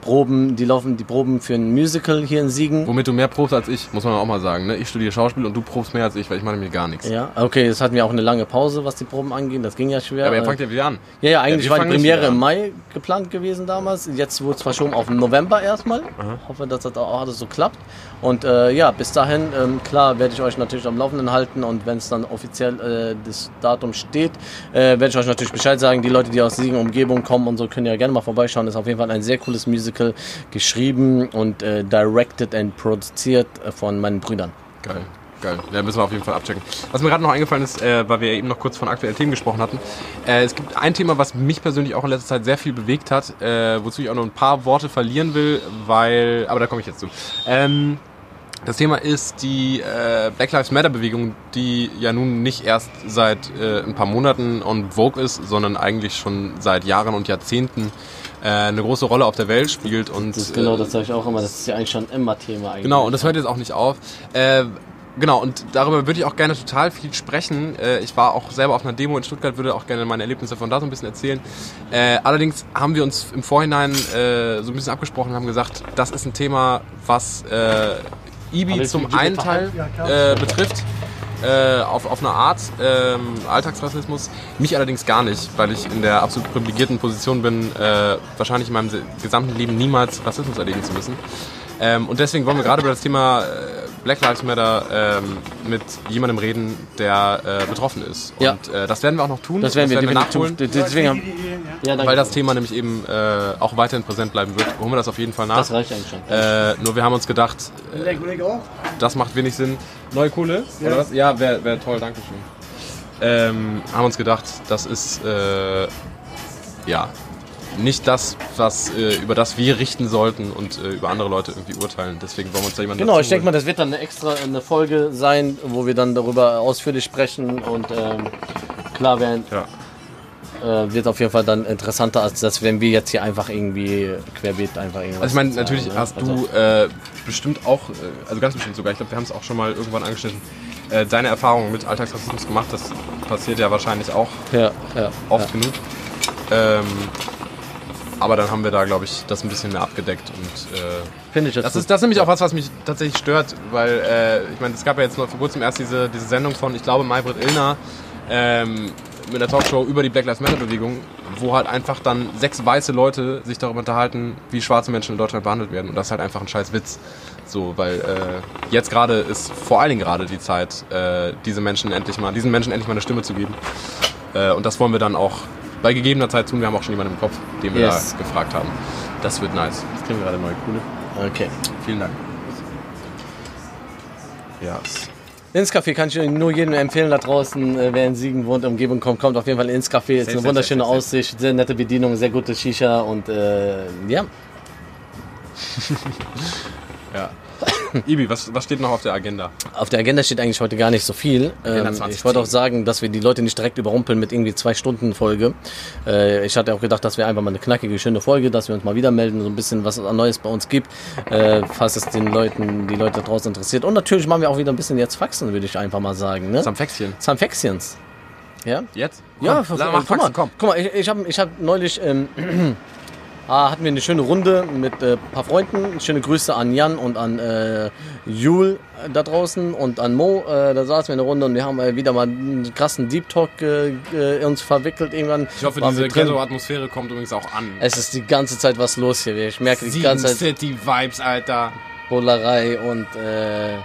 Proben, die laufen die Proben für ein Musical hier in Siegen. Womit du mehr probst als ich, muss man auch mal sagen. Ne? Ich studiere Schauspiel und du probst mehr als ich, weil ich mache nämlich gar nichts. Ja, okay, das hatten wir auch eine lange Pause, was die Proben angeht. Das ging ja schwer. Aber ihr Äh, fangt ja wieder an. ja, ja, eigentlich wir war die Premiere im. Mai geplant gewesen damals. Jetzt wurde es verschoben auf November erstmal. Hoffe, dass das auch alles so klappt. Und äh, ja, bis dahin, ähm, klar, werde ich euch natürlich am Laufenden halten. Und wenn es dann offiziell äh, das Datum steht, äh, werde ich euch natürlich Bescheid sagen. Die Leute, die aus Siegen Umgebung kommen und so, können ja gerne mal vorbeischauen. ist auf jeden Fall ein sehr cooles Musical, geschrieben und äh, directed and produziert äh, von meinen Brüdern. Geil, geil. Ja, müssen wir auf jeden Fall abchecken. Was mir gerade noch eingefallen ist, äh, weil wir eben noch kurz von aktuellen Themen gesprochen hatten. Äh, es gibt ein Thema, was mich persönlich auch in letzter Zeit sehr viel bewegt hat, äh, wozu ich auch noch ein paar Worte verlieren will, weil, aber da komme ich jetzt zu. Ähm, das Thema ist die äh, Black Lives Matter Bewegung, die ja nun nicht erst seit äh, ein paar Monaten on Vogue ist, sondern eigentlich schon seit Jahren und Jahrzehnten äh, eine große Rolle auf der Welt spielt und Das genau, äh, das sage ich auch immer. Das ist ja eigentlich schon immer Thema eigentlich. Genau, und das hört jetzt auch nicht auf. Äh, genau, und darüber würde ich auch gerne total viel sprechen. Äh, ich war auch selber auf einer Demo in Stuttgart, würde auch gerne meine Erlebnisse von da so ein bisschen erzählen. Äh, allerdings haben wir uns im Vorhinein so ein bisschen abgesprochen und haben gesagt, das ist ein Thema, was IBI zum einen Teil äh, betrifft. Äh, auf, auf eine Art ähm, Alltagsrassismus. Mich allerdings gar nicht, weil ich in der absolut privilegierten Position bin, äh, wahrscheinlich in meinem gesamten Leben niemals Rassismus erleben zu müssen. Ähm, und deswegen wollen wir gerade über das Thema äh, Black Lives Matter ähm, mit jemandem reden, der äh, betroffen ist. Ja. Und äh, das werden wir auch noch tun. Das werden wir definitiv nachholen. Deswegen haben, ja. Weil das Thema nämlich eben äh, auch weiterhin präsent bleiben wird, holen wir das auf jeden Fall nach. das reicht eigentlich schon. Äh, nur wir haben uns gedacht, äh, das macht wenig Sinn. Neue Kohle? Oder was? Ja, wäre wär toll, danke schön. Ähm, haben uns gedacht, das ist äh, ja nicht das, was, äh, über das wir richten sollten und äh, über andere Leute irgendwie urteilen. Deswegen wollen wir uns da jemanden Genau, dazu ich denke mal, das wird dann eine extra eine Folge sein, wo wir dann darüber ausführlich sprechen und ähm, klar werden, Ja. äh, wird auf jeden Fall dann interessanter, als das, wenn wir jetzt hier einfach irgendwie querbeet einfach irgendwas Also ich meine, sagen, natürlich ne? hast Also, du äh, bestimmt auch, äh, also ganz bestimmt sogar, ich glaube, wir haben es auch schon mal irgendwann angeschnitten, äh, deine Erfahrungen mit Alltagsrassismus gemacht. Das passiert ja wahrscheinlich auch ja, ja, oft genug. Ähm, aber dann haben wir da, glaube ich, das ein bisschen mehr abgedeckt. Und äh, Finde ich jetzt das gut. ist, das ist nämlich auch was, was mich tatsächlich stört, weil äh, ich meine, es gab ja jetzt noch vor kurzem erst diese, diese Sendung von, ich glaube, Maybrit Illner ähm, mit einer Talkshow über die Black Lives Matter Bewegung, wo halt einfach dann sechs weiße Leute sich darüber unterhalten, wie schwarze Menschen in Deutschland behandelt werden. Und das ist halt einfach ein scheiß Witz. So, weil äh, jetzt gerade ist vor allen Dingen gerade die Zeit, äh, diese Menschen endlich mal, diesen Menschen endlich mal eine Stimme zu geben. Äh, und das wollen wir dann auch bei gegebener Zeit tun. Wir haben auch schon jemanden im Kopf, den wir Yes. da gefragt haben. Das wird nice. Jetzt kriegen wir gerade neue coole. Okay. Vielen Dank. Ja. Ins Café kann ich nur jedem empfehlen da draußen, äh, wer in Siegen wohnt, Umgebung kommt, kommt auf jeden Fall ins Café. Ist Safe, eine wunderschöne. Aussicht, sehr nette Bedienung, sehr gute Shisha und äh, ja. [laughs] ja. [laughs] Ibi, was, was steht noch auf der Agenda? Auf der Agenda steht eigentlich heute gar nicht so viel. Ähm, 2010. ich wollte auch sagen, dass wir die Leute nicht direkt überrumpeln mit irgendwie zwei Stunden Folge. Äh, ich hatte auch gedacht, das wäre einfach mal eine knackige, schöne Folge, dass wir uns mal wieder melden, so ein bisschen was Neues bei uns gibt, äh, falls es den Leuten, die Leute draußen interessiert. Und natürlich machen wir auch wieder ein bisschen jetzt Faxen, würde ich einfach mal sagen. Ne? Sam Fäxchen. Zahnfäxiens. Ja? Jetzt? Ja, Komm, mach guck mal, komm. Guck mal, ich, ich habe ich hab neulich, ähm, [clears throat] hatten wir eine schöne Runde mit ein äh, paar Freunden. Schöne Grüße an Jan und an äh, Jul äh, da draußen und an Mo. Äh, da saßen wir eine Runde und wir haben wieder mal einen krassen Deep Talk uns verwickelt irgendwann. Ich hoffe, diese. Ghetto-Atmosphäre kommt übrigens auch an. Es ist die ganze Zeit was los hier. Ich merke die ganze Zeit City-Vibes, Alter. Bullerei und äh,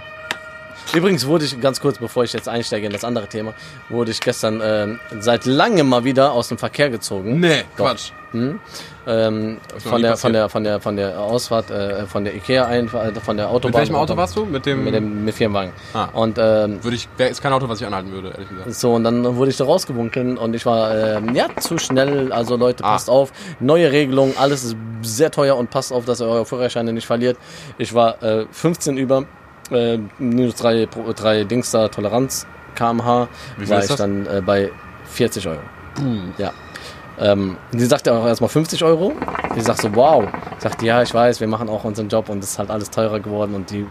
übrigens wurde ich ganz kurz, bevor ich jetzt einsteige in das andere Thema, wurde ich gestern ähm, seit langem mal wieder aus dem Verkehr gezogen. Nee, Doch. Quatsch. Ähm, noch von der von der von der von der Ausfahrt äh, von der Ikea Einfahrt von der Autobahn. Mit welchem Auto warst du? Mit dem. Mit dem mit Firmenwagen. Ah. Und ähm, Würde ich, ist kein Auto, was ich anhalten würde, ehrlich gesagt. so und dann wurde ich da rausgewunken und ich war ähm, ja zu schnell. Also Leute, Ah. passt auf, neue Regelung, alles ist sehr teuer und passt auf, dass ihr eure Führerscheine nicht verliert. Ich war äh, 15 über äh, minus drei drei Dings da Toleranz kmh war ich das? dann äh, bei 40 Euro. Ja. Ähm, die sagte auch erstmal 50 Euro. Ich sag so, wow. Ich sagte, ja, ich weiß, wir machen auch unseren Job und es ist halt alles teurer geworden und die,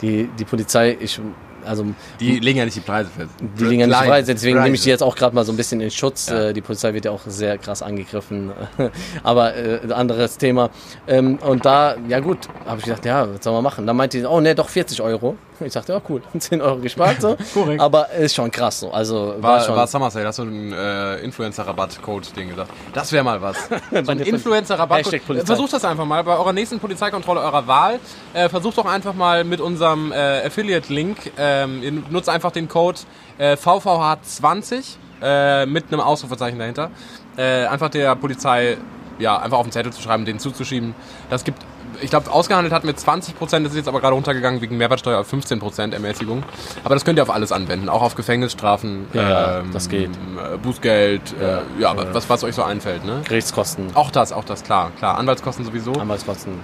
die, die Polizei, ich, also, Die legen ja nicht die Preise fest. die liegen ja nicht frei, deswegen nehme ich die die jetzt auch gerade mal so ein bisschen in Schutz. Ja. Äh, Die Polizei wird ja auch sehr krass angegriffen, [laughs] aber äh, anderes Thema. Ähm, und da, ja gut, habe ich gedacht, ja, was soll man machen? Dann meinte die, oh ne, doch 40 Euro. [laughs] Ich dachte, ja cool, [laughs] 10 Euro gespart so. Korrekt. Aber ist schon krass so. Also war, War, schon. war Summer Sale, hast du einen äh, Influencer-Rabatt-Code-Ding gesagt. Das wäre mal was. So ein Influencer-Rabatt. Versucht das einfach mal bei eurer nächsten Polizeikontrolle eurer Wahl. Äh, versucht doch einfach mal mit unserem äh, Affiliate-Link. Ähm, ihr nutzt einfach den Code äh, VVH20 äh, mit einem Ausrufezeichen dahinter. Äh, einfach der Polizei ja, einfach auf den Zettel zu schreiben, denen zuzuschieben. Das gibt, ich glaube, ausgehandelt hat mit 20 Prozent, das ist jetzt aber gerade runtergegangen wegen Mehrwertsteuer auf 15 Prozent Ermäßigung. Aber das könnt ihr auf alles anwenden, auch auf Gefängnisstrafen, Ja, ja, das geht. äh, Bußgeld, ja, äh, ja, Was, was euch so einfällt, ne? Gerichtskosten, Auch das, auch das, klar, klar. Anwaltskosten sowieso. Anwaltskosten.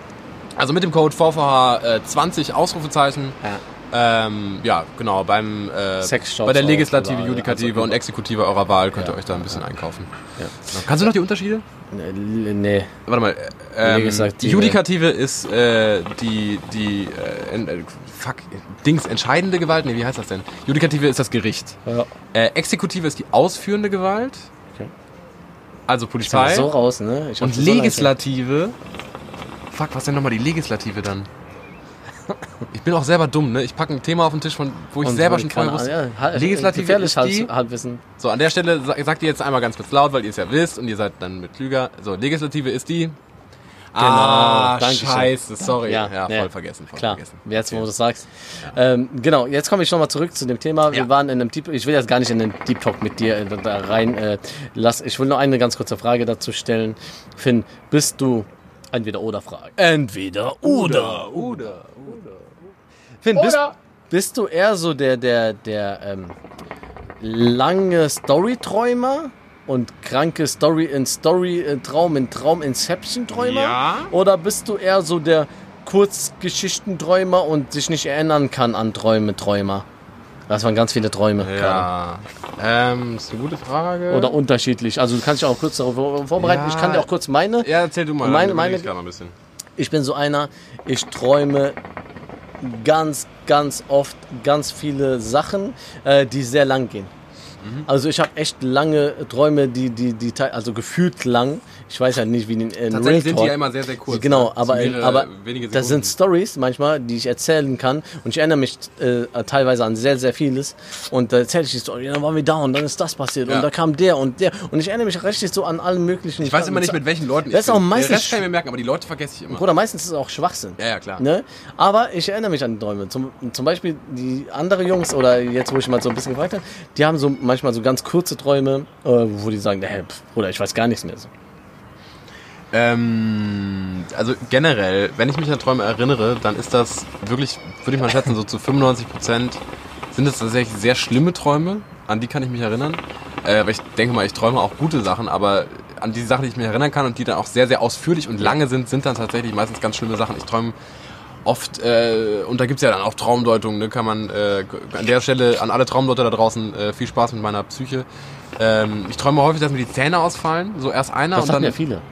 Also mit dem Code VVH äh, 20 Ausrufezeichen. Ja. Ähm, ja, genau, beim äh, bei der Legislative, Judikative also und Exekutive eurer Wahl könnt ihr Ja, euch da ein bisschen einkaufen. Ja. Kannst du noch die Unterschiede? Äh, Nee, Warte mal. Ähm, die Judikative ist äh, die, die äh, äh, fuck, Dings, entscheidende Gewalt? Nee, wie heißt das denn? Judikative ist das Gericht. ja. Äh, Exekutive ist die ausführende Gewalt. Okay. Also Ist Polizei. so raus, ne? Und so Legislative. Fuck, was denn nochmal die Legislative dann? Ich bin auch selber dumm, ne? Ich packe ein Thema auf den Tisch, von, wo ich Und selber schon vorher wusste. Ja, halt- Legislative ist die- Halb- Halbwissen. So, an der Stelle sa- sagt ihr jetzt einmal ganz kurz laut, weil ihr es ja wisst und ihr seid dann mit klüger. So, Legislative ist die. ah, danke schön. scheiße, sorry. Ja, Ja, voll nee. vergessen, voll Klar, vergessen. jetzt wo du das sagst. Ähm, genau, jetzt komme ich nochmal zurück zu dem Thema. Wir Ja. waren in einem Deep, ich will jetzt gar nicht in den Deep Talk mit dir äh, da rein. Äh, lass, ich will nur eine ganz kurze Frage dazu stellen. Finn, bist du entweder oder Frage? Entweder oder. Oder. Finn, bist, bist du eher so der, der, der ähm, lange Storyträumer und kranke Story in Story, äh, Traum in Traum, Inception-Träumer? Ja. Oder bist du eher so der Kurzgeschichtenträumer und sich nicht erinnern kann an Träume, Träumer? Das waren ganz viele Träume. Ja. Ähm, ist eine gute Frage. Oder unterschiedlich. Also du kannst dich auch kurz darauf vorbereiten. Ja. Ich kann dir auch kurz meine. Ja, erzähl du mal. Meine- meine- ich ein bisschen. Ich bin so einer, ich träume ganz, ganz oft ganz viele Sachen, äh, die sehr lang gehen. Also ich habe echt lange Träume, die, die, die, also gefühlt lang. Ich weiß ja nicht, wie in Real Tatsächlich sind die ja immer sehr, sehr kurz. Genau, ne? aber, mehrere, aber das sind. Stories manchmal, die ich erzählen kann und ich erinnere mich äh, teilweise an sehr, sehr vieles und da erzähle ich die Story, dann waren wir da und dann ist das passiert Ja. und da kam der und der und ich erinnere mich richtig so an alle möglichen. Ich weiß immer nicht, mit welchen Leuten Das ist ich auch bin. meistens- Den Rest kann ich mir merken, aber die Leute vergesse ich immer. Bruder, meistens ist es auch Schwachsinn. Ja, ja, klar. Ne? Aber ich erinnere mich an die Träume. Zum, zum Beispiel die andere Jungs oder jetzt, wo ich mal so ein bisschen gefragt habe, die haben so manchmal so ganz kurze Träume, äh, wo die sagen, hey, Bruder, ich weiß gar nichts mehr. So. Ähm, also generell, wenn ich mich an Träume erinnere, dann ist das wirklich, würde ich mal schätzen, so zu 95 Prozent sind es tatsächlich sehr schlimme Träume, an die kann ich mich erinnern. Äh, weil ich denke mal, ich träume auch gute Sachen, aber an die Sachen, die ich mich erinnern kann und die dann auch sehr, sehr ausführlich und lange sind, sind dann tatsächlich meistens ganz schlimme Sachen. Ich träume oft, äh, und da gibt's ja dann auch Traumdeutungen, ne, kann man äh, an der Stelle an alle Traumdeuter da draußen äh, viel Spaß mit meiner Psyche. Ähm, ich träume häufig, dass mir die Zähne ausfallen, so erst einer Das und dann ja viele.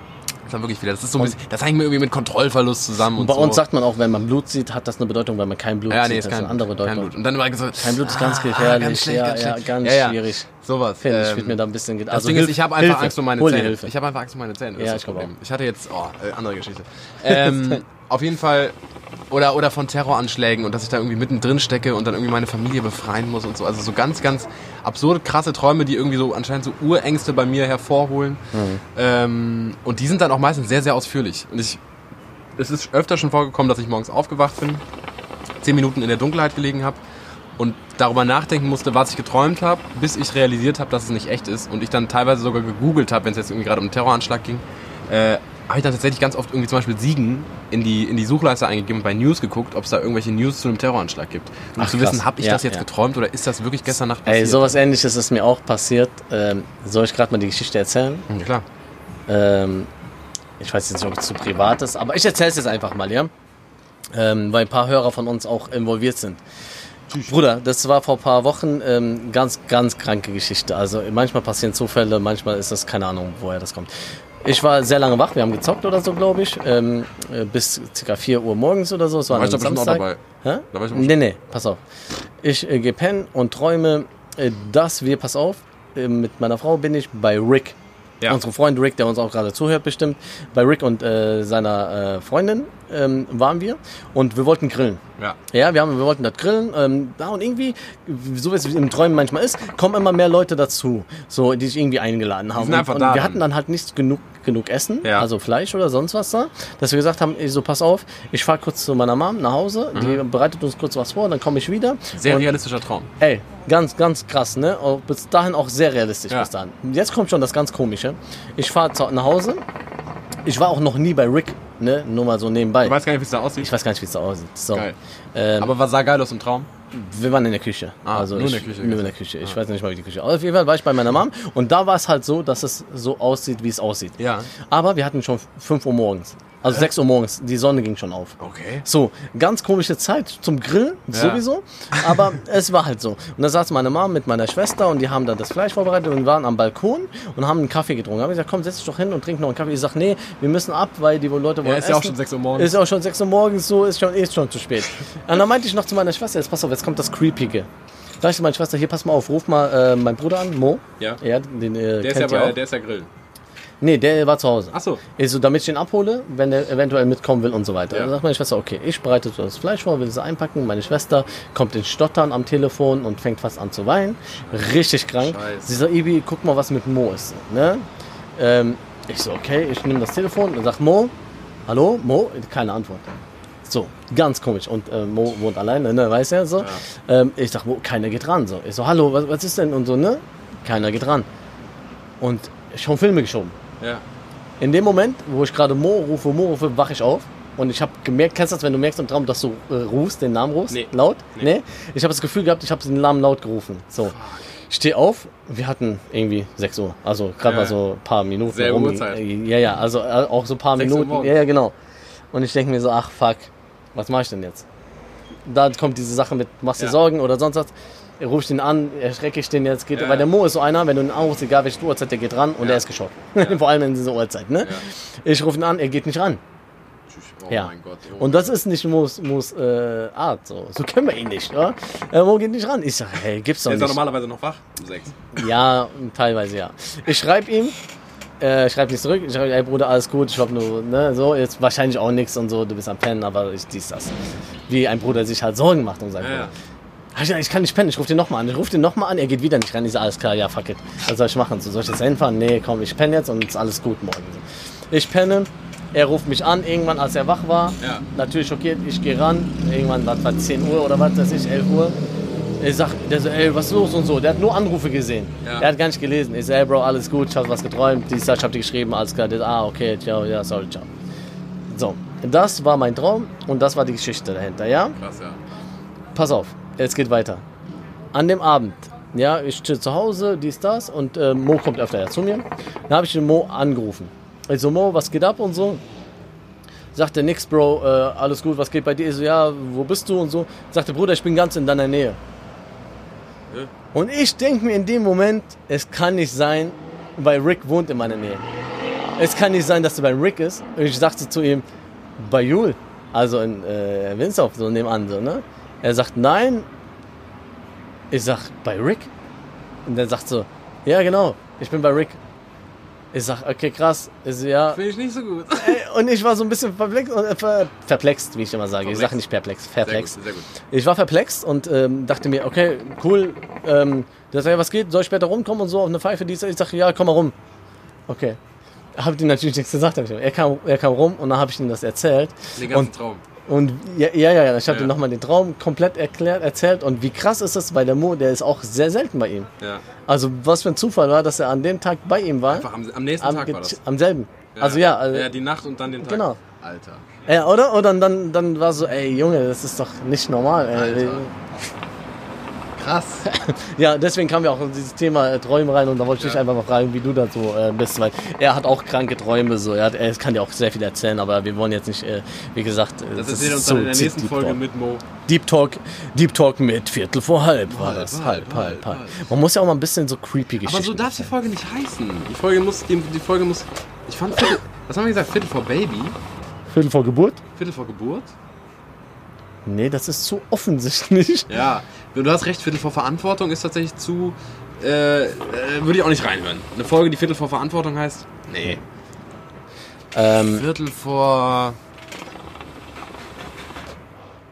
Das ist wirklich viel. Das ist so ein bisschen, das hängt mir irgendwie mit Kontrollverlust zusammen. Und, Und bei so. uns sagt man auch, wenn man Blut sieht, hat das eine Bedeutung, wenn man kein Blut ja, sieht. nee, ist das kein, ist eine andere kein Bedeutung. Blut. Und dann immer so, Kein Blut ist ganz ah, gefährlich. ganz schlecht, ja, ganz ja, ganz Ja, ja. schwierig. Sowas. Finde ich, Ähm, wird mir da ein bisschen... das also Ding ist, ich habe einfach Hilfe. Angst um meine Hol Zähne. Hilfe. Ich habe einfach Angst um meine Zähne. Das Ja, ich das glaub Problem. Ich hatte jetzt, oh, äh, andere Geschichte. [laughs] Ähm, auf jeden Fall, oder, oder von Terroranschlägen und dass ich da irgendwie mittendrin stecke und dann irgendwie meine Familie befreien muss und so. Also so ganz, ganz absurde, krasse Träume, die irgendwie so anscheinend so Urängste bei mir hervorholen. Mhm. Ähm, und die sind dann auch meistens sehr, sehr ausführlich. Und ich, es ist öfter schon vorgekommen, dass ich morgens aufgewacht bin, zehn Minuten in der Dunkelheit gelegen habe und darüber nachdenken musste, was ich geträumt habe, bis ich realisiert habe, dass es nicht echt ist und ich dann teilweise sogar gegoogelt habe, wenn es jetzt irgendwie gerade um einen Terroranschlag ging, äh, habe ich dann tatsächlich ganz oft irgendwie zum Beispiel Siegen in die, in die Suchleiste eingegeben und bei News geguckt, ob es da irgendwelche News zu einem Terroranschlag gibt. Um Ach, zu wissen, habe ich Ja, das jetzt ja. geträumt oder ist das wirklich gestern Nacht passiert? Ey, sowas ähnliches ist mir auch passiert. Ähm, soll ich gerade mal die Geschichte erzählen? Ja, klar. Ähm, ich weiß jetzt nicht, ob es zu privat ist, aber ich erzähle es jetzt einfach mal, ja? Ähm, weil ein paar Hörer von uns auch involviert sind. Bruder, das war vor ein paar Wochen ähm, ganz, ganz kranke Geschichte. Also manchmal passieren Zufälle, manchmal ist das keine Ahnung, woher das kommt. Ich war sehr lange wach, wir haben gezockt oder so, glaube ich, ähm, äh, bis ca. 4 Uhr morgens oder so. Es war Da war ich bestimmt auch dabei. Hä? Da war ich bestimmt- Nee, nee, pass auf. Ich äh, gehe pennen und träume, äh, dass wir, pass auf, äh, mit meiner Frau bin ich bei Rick. Ja. Unsere Freund Rick, der uns auch gerade zuhört bestimmt. Bei Rick und äh, seiner äh, Freundin ähm, waren wir und wir wollten grillen. Ja. Ja, wir, haben, wir wollten das grillen. Ähm, ja, und irgendwie, so wie es im Träumen manchmal ist, kommen immer mehr Leute dazu, so, die sich irgendwie eingeladen haben. sind einfach und, da und wir hatten dann halt nicht genug, genug Essen, Ja. also Fleisch oder sonst was da, dass wir gesagt haben, ich so, pass auf, ich fahre kurz zu meiner Mom nach Hause, die bereitet uns kurz was vor, dann komme ich wieder. Mhm. Sehr und, realistischer Traum. Ey, ganz, ganz krass, ne? Auch bis dahin auch sehr realistisch Ja. bis dahin. Jetzt kommt schon das ganz Komische. Ich fahre nach Hause. Ich war auch noch nie bei Rick, ne? Nur mal so nebenbei. Du weißt gar nicht, wie es da aussieht. Ich weiß gar nicht, wie es da aussieht. So. Geil. Ähm, Aber was sah geil aus im Traum? wir waren in der Küche. Ah, also nur in der Küche Nur in der Küche. Ich weiß nicht mal, wie die Küche aussieht. Auf jeden Fall war ich bei meiner Mom und da war es halt so, dass es so aussieht, wie es aussieht. Ja. Aber wir hatten schon 5 Uhr morgens. Also 6 Uhr morgens. Die Sonne ging schon auf. Okay. So, ganz komische Zeit zum Grillen, Ja. sowieso. Aber [laughs] es war halt so. Und da saß meine Mom mit meiner Schwester und die haben dann das Fleisch vorbereitet und waren am Balkon und haben einen Kaffee getrunken. Da habe ich gesagt, komm, setz dich doch hin und trink noch einen Kaffee. Ich sag, nee, wir müssen ab, weil die Leute wollen Ja, ist ja auch essen. schon 6 Uhr morgens. Ist ja auch schon 6 Uhr morgens, so ist schon, ist schon zu spät. Und dann meinte ich noch zu meiner Schwester, jetzt pass auf, jetzt kommt das Creepige. Da ich zu meiner Schwester, hier, pass mal auf, ruf mal äh, meinen Bruder an, Mo. Ja. Ja, den äh, Der ist, ja bei, auch. der ist ja grillen. Nee, der war zu Hause. Ach so. Ich so, damit ich ihn abhole, wenn er eventuell mitkommen will und so weiter. Ja. Dann sagt meine Schwester, okay, ich bereite das Fleisch vor, will es einpacken. Meine Schwester kommt in Stottern am Telefon und fängt fast an zu weinen. Richtig krank. Scheiße. Sie so, Ibi, guck mal, was mit Mo ist. Ne? Ähm, ich so, okay, ich nehme das Telefon und sag Mo, hallo, Mo, keine Antwort. So, ganz komisch. Und äh, Mo wohnt alleine, ne, weiß ja so. Ähm, ich sag, Mo, keiner geht ran. So. Ich so, hallo, was, was ist denn? Und so, ne? Keiner geht ran. Und schon Filme geschoben. Ja. In dem Moment, wo ich gerade Mo rufe, Mo rufe, wache ich auf. Und ich habe gemerkt, kennst du das, wenn du merkst im Traum, dass du äh, rufst, den Namen rufst? Nee. Laut? Nee. Nee. Ich habe das Gefühl gehabt, ich habe den Namen laut gerufen. So. Ich stehe auf, wir hatten irgendwie 6 Uhr. Also gerade Ja. mal so ein paar Minuten. Selbe rum. Uhrzeit. Ja, ja, also äh, auch so ein paar 6 Uhr Minuten. Ja, ja, genau. Und ich denke mir so, ach fuck, was mache ich denn jetzt? Da kommt diese Sache mit, machst dir Ja. Sorgen oder sonst was. Ruf ich den an, erschrecke ich den jetzt, geht, Ja. weil der Mo ist so einer, wenn du ihn anrufst, egal welche Uhrzeit, der geht ran und Ja. der ist geschockt. [laughs] Vor allem in dieser Uhrzeit, ne? Ich rufe ihn an, er geht nicht ran. Oh ja. mein Gott. Oh und das ist nicht Mo's, Mo's äh, Art. So. so kennen wir ihn nicht. Ja? Äh, Mo geht nicht ran. Ich sag, hey, gibt's doch Ist er nicht. normalerweise noch wach? Um sechs. Ja, teilweise ja. Ich schreibe ihm, äh, schreibe nicht zurück. Ich schreibe, ey Bruder, alles gut. Ich glaube nur, ne, so, jetzt wahrscheinlich auch nichts und so. Du bist am Pennen, aber ich dies, das. Wie ein Bruder sich halt Sorgen macht um seinen Ja, Bruder. ja. Ich, kann nicht pennen, ich rufe den nochmal an. Ich rufe den nochmal an, er geht wieder nicht rein. Ich sag, alles klar, ja, fuck it. Was soll ich machen? So, soll ich jetzt hinfahren? Nee, komm, ich penne jetzt und ist alles gut morgen. Ich penne, er ruft mich an, irgendwann, als er wach war. Ja. Natürlich schockiert, ich gehe ran. Irgendwann, was war 10 Uhr oder was weiß ich, 11 Uhr. Ich sag, der so, ey, was ist los und so. Der hat nur Anrufe gesehen. Ja. Er hat gar nicht gelesen. Ich sag, ey, Bro, alles gut, ich hab was geträumt. Dies, ich hab dir geschrieben, alles klar. Der ah, okay, ciao, ja, sorry, ciao. So, das war mein Traum und das war die Geschichte dahinter, ja? Krass, ja. pass auf, jetzt geht weiter. An dem Abend, ja, ich stehe zu Hause, dies, das und äh, Mo kommt öfter ja zu mir. Dann habe ich den Mo angerufen. Ich so, Mo, was geht ab und so. Sagt er, nix, Bro, äh, alles gut, was geht bei dir? Ich so, ja, wo bist du und so. Sagt der Bruder, ich bin ganz in deiner Nähe. Ja. Und ich denke mir in dem Moment, es kann nicht sein, weil Rick wohnt in meiner Nähe. Es kann nicht sein, dass du bei Rick ist. Und ich sagte zu ihm, bei Jul, also in äh, Winsdorf, so nebenan, so, ne? Er sagt, nein. Ich sag, bei Rick? Und er sagt so, ja, genau, ich bin bei Rick. Ich sag, okay, krass. Ich so, ja. Finde ich nicht so gut. Und ich war so ein bisschen perplex, äh, ver, perplext, wie ich immer sage. Ich Perplex. sage nicht perplex, Sehr gut, sehr gut. Ich war perplext und ähm, dachte mir, okay, cool. Ähm, der sagt, ja, was geht? Soll ich später rumkommen und so auf eine Pfeife? Die ist, ich sage, ja, komm mal rum. Okay. Hab ihm natürlich nichts gesagt. Ich, er, kam, er kam rum und dann habe ich ihm das erzählt. Den ganzen Und, Traum. Und ja, ja, ja, ja, ich habe Ja. ihm nochmal den Traum komplett erklärt, erzählt. Und wie krass ist das, weil der Mo, der ist auch sehr selten bei ihm. Ja. Also was für ein Zufall war, dass er an dem Tag bei ihm war. Einfach am, am nächsten Am, Tag war das. am selben. Also ja, also, ja, die Nacht und dann den Tag. Genau. Alter. Ja, oder? Oder dann, dann war so, ey Junge, das ist doch nicht normal. Ey. Alter. Krass. [laughs] Ja, deswegen kamen wir auch in dieses Thema äh, Träume rein und da wollte ich dich Ja. einfach mal fragen, wie du dazu äh, bist, weil er hat auch kranke Träume, so er, hat, er kann dir auch sehr viel erzählen, aber wir wollen jetzt nicht, äh, wie gesagt, äh, Das ist erzählt uns so dann in der nächsten Deep Folge Talk. mit Mo. Deep Talk, Deep Talk mit Viertel vor halb war Halb, das. halb, Halb, halb, halb, halb. Man muss ja auch mal ein bisschen so creepy Geschichten. Aber so darf die Folge nicht heißen. Die Folge muss, die, die Folge muss, ich fand, Viertel, was haben wir gesagt? Viertel vor Baby? Viertel vor Geburt? Viertel vor Geburt? Nee, das ist zu offensichtlich. [laughs] Ja, du hast recht, Viertel vor Verantwortung ist tatsächlich zu, äh, äh, würde ich auch nicht reinhören. Eine Folge, die Viertel vor Verantwortung heißt? Nee. Ähm, Viertel vor,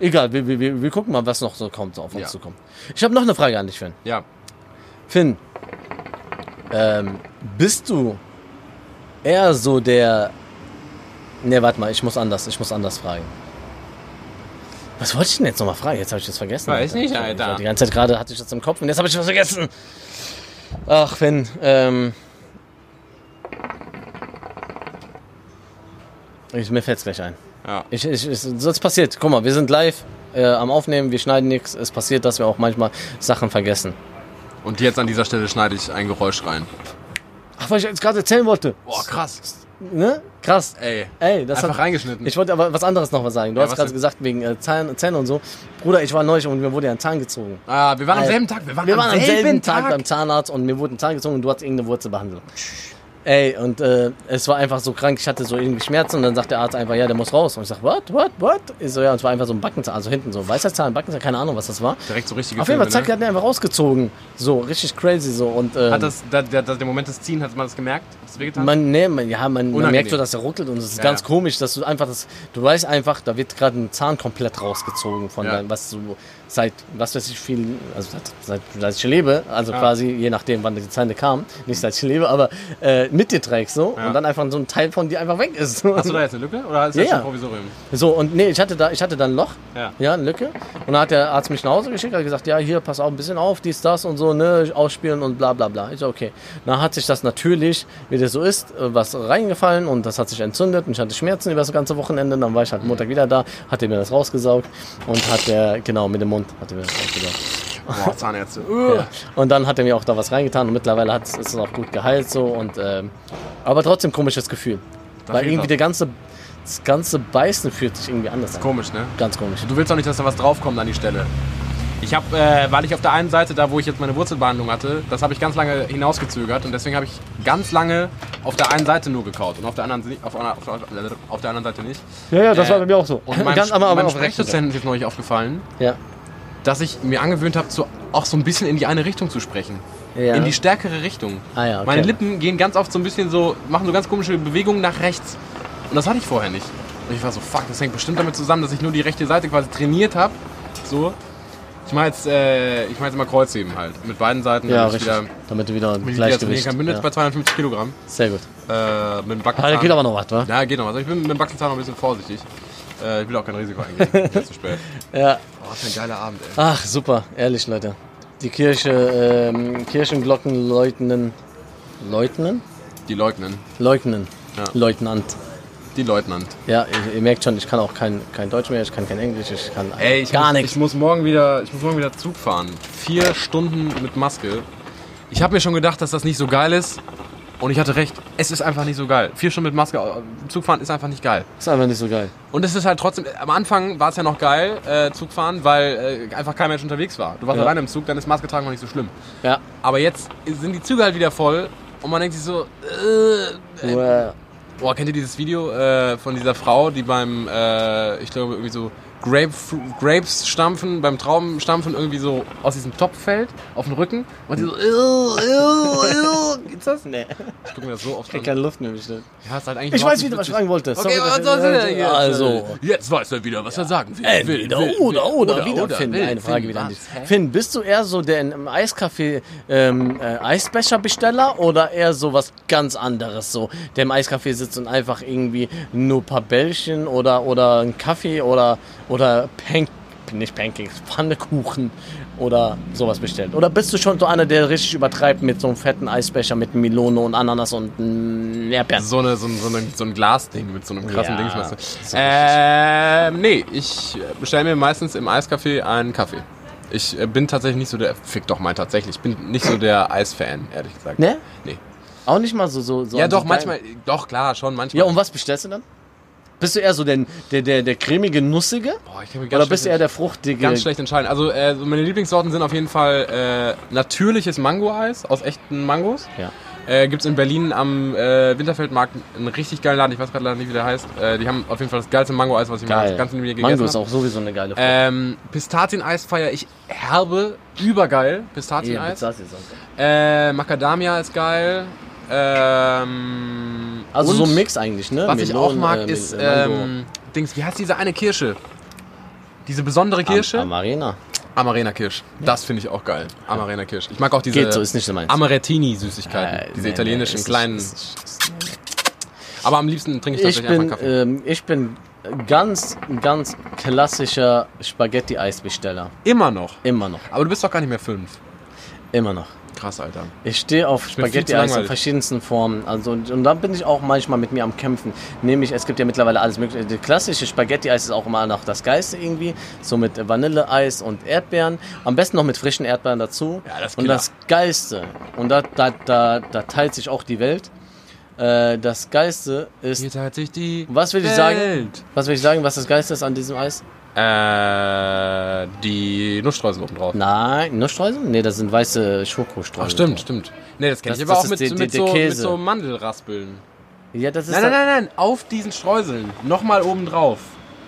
egal, wir, wir, wir, gucken mal, was noch so kommt, auf uns Ja. zu kommen. Ich habe noch eine Frage an dich, Finn. ja, Finn, ähm, bist du eher so der. Ne, warte mal, ich muss anders, ich muss anders fragen. Was wollte ich denn jetzt nochmal fragen? Jetzt habe ich das vergessen. Weiß nicht, Alter. Die ganze Zeit gerade hatte ich das im Kopf und jetzt habe ich was vergessen. Ach, Finn, ähm. Ich, mir fällt's gleich ein. ja. Ich, ich, ich, so ist passiert. Guck mal, wir sind live äh, am Aufnehmen, wir schneiden nichts. Es passiert, dass wir auch manchmal Sachen vergessen. Und jetzt an dieser Stelle schneide ich ein Geräusch rein. Ach, was ich jetzt gerade erzählen wollte. Boah, krass. Ne? Krass. Ey, Ey, das einfach hat, reingeschnitten. Ich wollte aber was anderes noch was sagen. Du Ja, hast gerade gesagt, wegen äh, Zähne, Zähne und so. Bruder, ich war neulich und mir wurde ja ein Zahn gezogen. ah, wir waren am Alter. selben Tag. Wir waren, Wir waren am selben Tag, Tag beim Zahnarzt und mir wurde ein Zahn gezogen und du hast irgendeine Wurzelbehandlung. Ey, und äh, es war einfach so krank, ich hatte so irgendwie Schmerzen und dann sagt der Arzt einfach, ja, der muss raus. Und ich sag, what, what, what? Ich so, ja, und es war einfach so ein Backenzahn, also hinten so, weißer Zahn, Backenzahn, keine Ahnung, was das war. Direkt so richtige Auf jeden Fall, zack, ne? hat ihn einfach rausgezogen. So, richtig crazy so. Und, ähm, Hat das, der, der, der Moment des Ziehen, hat man das gemerkt? Hast du wehgetan? Man, nee, man, ja, man, man merkt so, dass er ruckelt und es ist Ja, ganz ja. komisch, dass du einfach das, du weißt einfach, da wird gerade ein Zahn komplett rausgezogen von Ja. deinem, was du seit, was weiß ich, viel, also seit, seit, ich lebe, also Ja. quasi, je nachdem, wann die Zähne kamen, nicht seit ich lebe, aber äh, mit dir trägst so Ja. und dann einfach so ein Teil von dir einfach weg ist. Hast du da jetzt eine Lücke oder ist das ja. schon Provisorium? So, und nee, ich hatte da, ich hatte da ein Loch, Ja. ja, eine Lücke. Und dann hat der Arzt mich nach Hause geschickt, hat gesagt, ja, hier, pass auch ein bisschen auf, dies, das und so, ne, ausspielen und bla bla bla. Ich so, okay. Dann hat sich das natürlich, wie das so ist, äh, was reingefallen und das hat sich entzündet und ich hatte Schmerzen über das ganze Wochenende. Dann war ich halt Montag wieder da, hat er mir das rausgesaugt und hat der, genau, mit dem Mund hat er mir das rausgesaugt. Boah, Zahnärzte. Ja. Und dann hat er mir auch da was reingetan und mittlerweile ist es auch gut geheilt so und, ähm, aber trotzdem komisches Gefühl. Da Weil irgendwie was. der ganze, das ganze Beißen fühlt sich irgendwie anders an. Komisch, ne? Ganz komisch. Du willst doch nicht, dass da was draufkommt an die Stelle. Ich habe, äh, weil ich auf der einen Seite, da wo ich jetzt meine Wurzelbehandlung hatte, das habe ich ganz lange hinausgezögert und deswegen habe ich ganz lange auf der einen Seite nur gekaut und auf der anderen, auf, einer- auf, auf der anderen Seite nicht. Ja, ja, das Äh, war bei mir auch so. Und meinem, [laughs] Ganz, aber, aber meinem. Sprechdozenten ist jetzt neulich aufgefallen, Ja. Dass ich mir angewöhnt habe, auch so ein bisschen in die eine Richtung zu sprechen. Ja. In die stärkere Richtung. Ah ja, okay. Meine Lippen gehen ganz oft so ein bisschen so, machen so ganz komische Bewegungen nach rechts. Und das hatte ich vorher nicht. Und ich war so, fuck, das hängt bestimmt damit zusammen, dass ich nur die rechte Seite quasi trainiert habe. So. Ich mache jetzt, äh, ich mach jetzt mal Kreuzheben halt. Mit beiden Seiten. Ja, damit ich richtig. Wieder, Damit du wieder ich trainieren Gleichgewicht. kann. Bin jetzt ja. bei 250 Kilogramm. Sehr gut. Äh, mit dem Ah, Backenzahn. da geht aber noch was, wa? Ja, geht noch was. Ich bin mit dem Backenzahn noch ein bisschen vorsichtig. Äh, ich will auch kein Risiko eingehen. [laughs] Ist zu spät. Ja. Oh, was für ein geiler Abend, ey. Ach, super. Ehrlich, Leute. Die Kirche, ähm, Kirchenglocken läutenden. Läutnen? Die Leugnen. Leugnen. Ja. Leutnant. Die Leutnant. Ja, ihr, ihr merkt schon, ich kann auch kein, kein Deutsch mehr, ich kann kein Englisch, ich kann Ey, ich gar nichts. Ich muss morgen wieder, ich muss morgen wieder Zug fahren. Vier Stunden mit Maske. Ich habe mir schon gedacht, dass das nicht so geil ist. Und ich hatte recht. Es ist einfach nicht so geil. Vier Stunden mit Maske äh, Zug fahren ist einfach nicht geil. Ist einfach nicht so geil. Und es ist halt trotzdem. Am Anfang war es ja noch geil, äh, Zug fahren, weil äh, einfach kein Mensch unterwegs war. Du warst Ja. alleine im Zug, dann ist Maske tragen noch nicht so schlimm. Ja. Aber jetzt sind die Züge halt wieder voll und man denkt sich so, äh, äh. Boah, kennt ihr dieses Video äh, von dieser Frau, die beim, äh, ich glaube, irgendwie so Grapefru Grapes stampfen, beim Traubenstampfen irgendwie so aus diesem Topf fällt, auf den Rücken und die so. [laughs] Gibt's das? Nee. Ich gucke mir das so oft Ich an. keine Luft mehr bestimmt. Ja, ist halt eigentlich Ich weiß nicht wieder, was ich fragen wollte. Okay, was soll denn jetzt? Also. Jetzt weiß er wieder, was er sagen will. Äh, will, will, oder, will, oder, wieder, Finn. will, Eine Frage Finn, wieder an dich. Finn, bist du eher so der im Eiscafé ähm, äh, Eisbecherbesteller oder eher so was ganz anderes? So, der im Eiscafé sitzt und einfach irgendwie nur ein paar Bällchen oder, oder einen Kaffee oder, oder Pan nicht Pancakes, Pfannekuchen oder sowas bestellt? Oder bist du schon so einer, der richtig übertreibt mit so einem fetten Eisbecher mit Melone und Ananas und mm, Erdbeeren? So, eine, so, ein, so, eine, so ein Glasding mit so einem krassen Ja, du? so ähm, nee, ich bestelle mir meistens im Eiscafé einen Kaffee. Ich äh, bin tatsächlich nicht so der. Fick doch mal tatsächlich. Ich bin nicht so der Eisfan, ehrlich gesagt. Ne? Nee. Auch nicht mal so. so, so Ja, doch, manchmal. Doch, klar, schon manchmal. Ja, und was bestellst du dann? Bist du eher so der, der, der, der cremige, nussige? Boah, ich kann mich Oder bist du eher der fruchtige? Ganz schlecht entscheiden. Also äh, meine Lieblingssorten sind auf jeden Fall äh, natürliches Mango-Eis aus echten Mangos. Ja. Äh, Gibt es in Berlin am äh, Winterfeldmarkt einen richtig geilen Laden. Ich weiß gerade leider nicht, wie der heißt. Äh, die haben auf jeden Fall das geilste Mango-Eis, was ich mal Geil. ganz in mir gegessen Mango ist habe. auch sowieso eine geile Frucht. Ähm, Pistazieneis feiere ich herbe, übergeil. Ja, Pistazieneis. Pistazien ist auch Äh, geil. Macadamia ist geil. Ähm, Also und so ein Mix eigentlich, ne? Was ich Melonen, auch mag, äh, ist äh, ähm, Dings. Wie heißt diese eine Kirsche? Diese besondere Kirsche? Am, Amarena. Amarena Kirsch. Das finde ich auch geil. Amarena Kirsch. Ich mag auch diese Geht so, ist nicht so meins. Amarettini-Süßigkeiten. Äh, diese nee, italienischen nee, ist kleinen. ist ist nicht- aber am liebsten trinke ich Ich tatsächlich bin, einfach Kaffee. ähm, ich bin ganz, ganz klassischer Spaghetti-Eisbesteller. Immer noch. Immer noch. Aber du bist doch gar nicht mehr fünf. Immer noch. Krass, Alter. Ich stehe auf zu Spaghetti-Eis in verschiedensten Formen. Also, und, und da bin ich auch manchmal mit mir am Kämpfen. Nämlich, es gibt ja mittlerweile alles mögliche. Die klassische Spaghetti-Eis ist auch immer noch das Geiste irgendwie. So mit Vanilleeis und Erdbeeren. Am besten noch mit frischen Erdbeeren dazu. Ja, das und das Geiste, und da, da, da, da teilt sich auch die Welt. Äh, das Geiste ist. Hier teilt sich die Was will ich Welt. sagen? Was will ich sagen, was das Geiste ist an diesem Eis? Äh, die Nussstreusel oben drauf. Nein, Nussstreusel? Nee, das sind weiße Schokostreusel. Ach, stimmt, stimmt. Nee, das kenne ich aber auch mit, die- die- mit, der so, mit Käse. so Mandelraspeln. Ja, das ist Nein, nein, nein, nein. Auf diesen Streuseln. Nochmal oben drauf.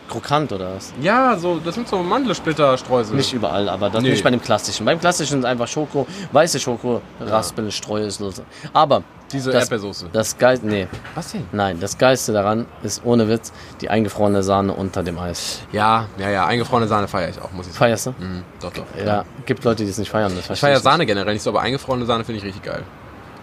Krokant oder was? Ja, so, das sind so Mandelsplitter-Streusel. Nicht überall, aber das Nee. nicht bei dem klassischen. Beim klassischen sind einfach Schoko, weiße Schoko, Raspeln, Streusel. Aber Diese das, Erdbeersoße. das Geiste, nee, Was denn? nein, das Geiste daran ist ohne Witz die eingefrorene Sahne unter dem Eis. Ja, ja, ja. Eingefrorene Sahne feiere ich auch, muss ich sagen. Feierst du? Mhm, doch, doch. Ja, gibt Leute, die es nicht feiern. Das Ich feiere. Sahne generell nicht so, aber eingefrorene Sahne finde ich richtig geil.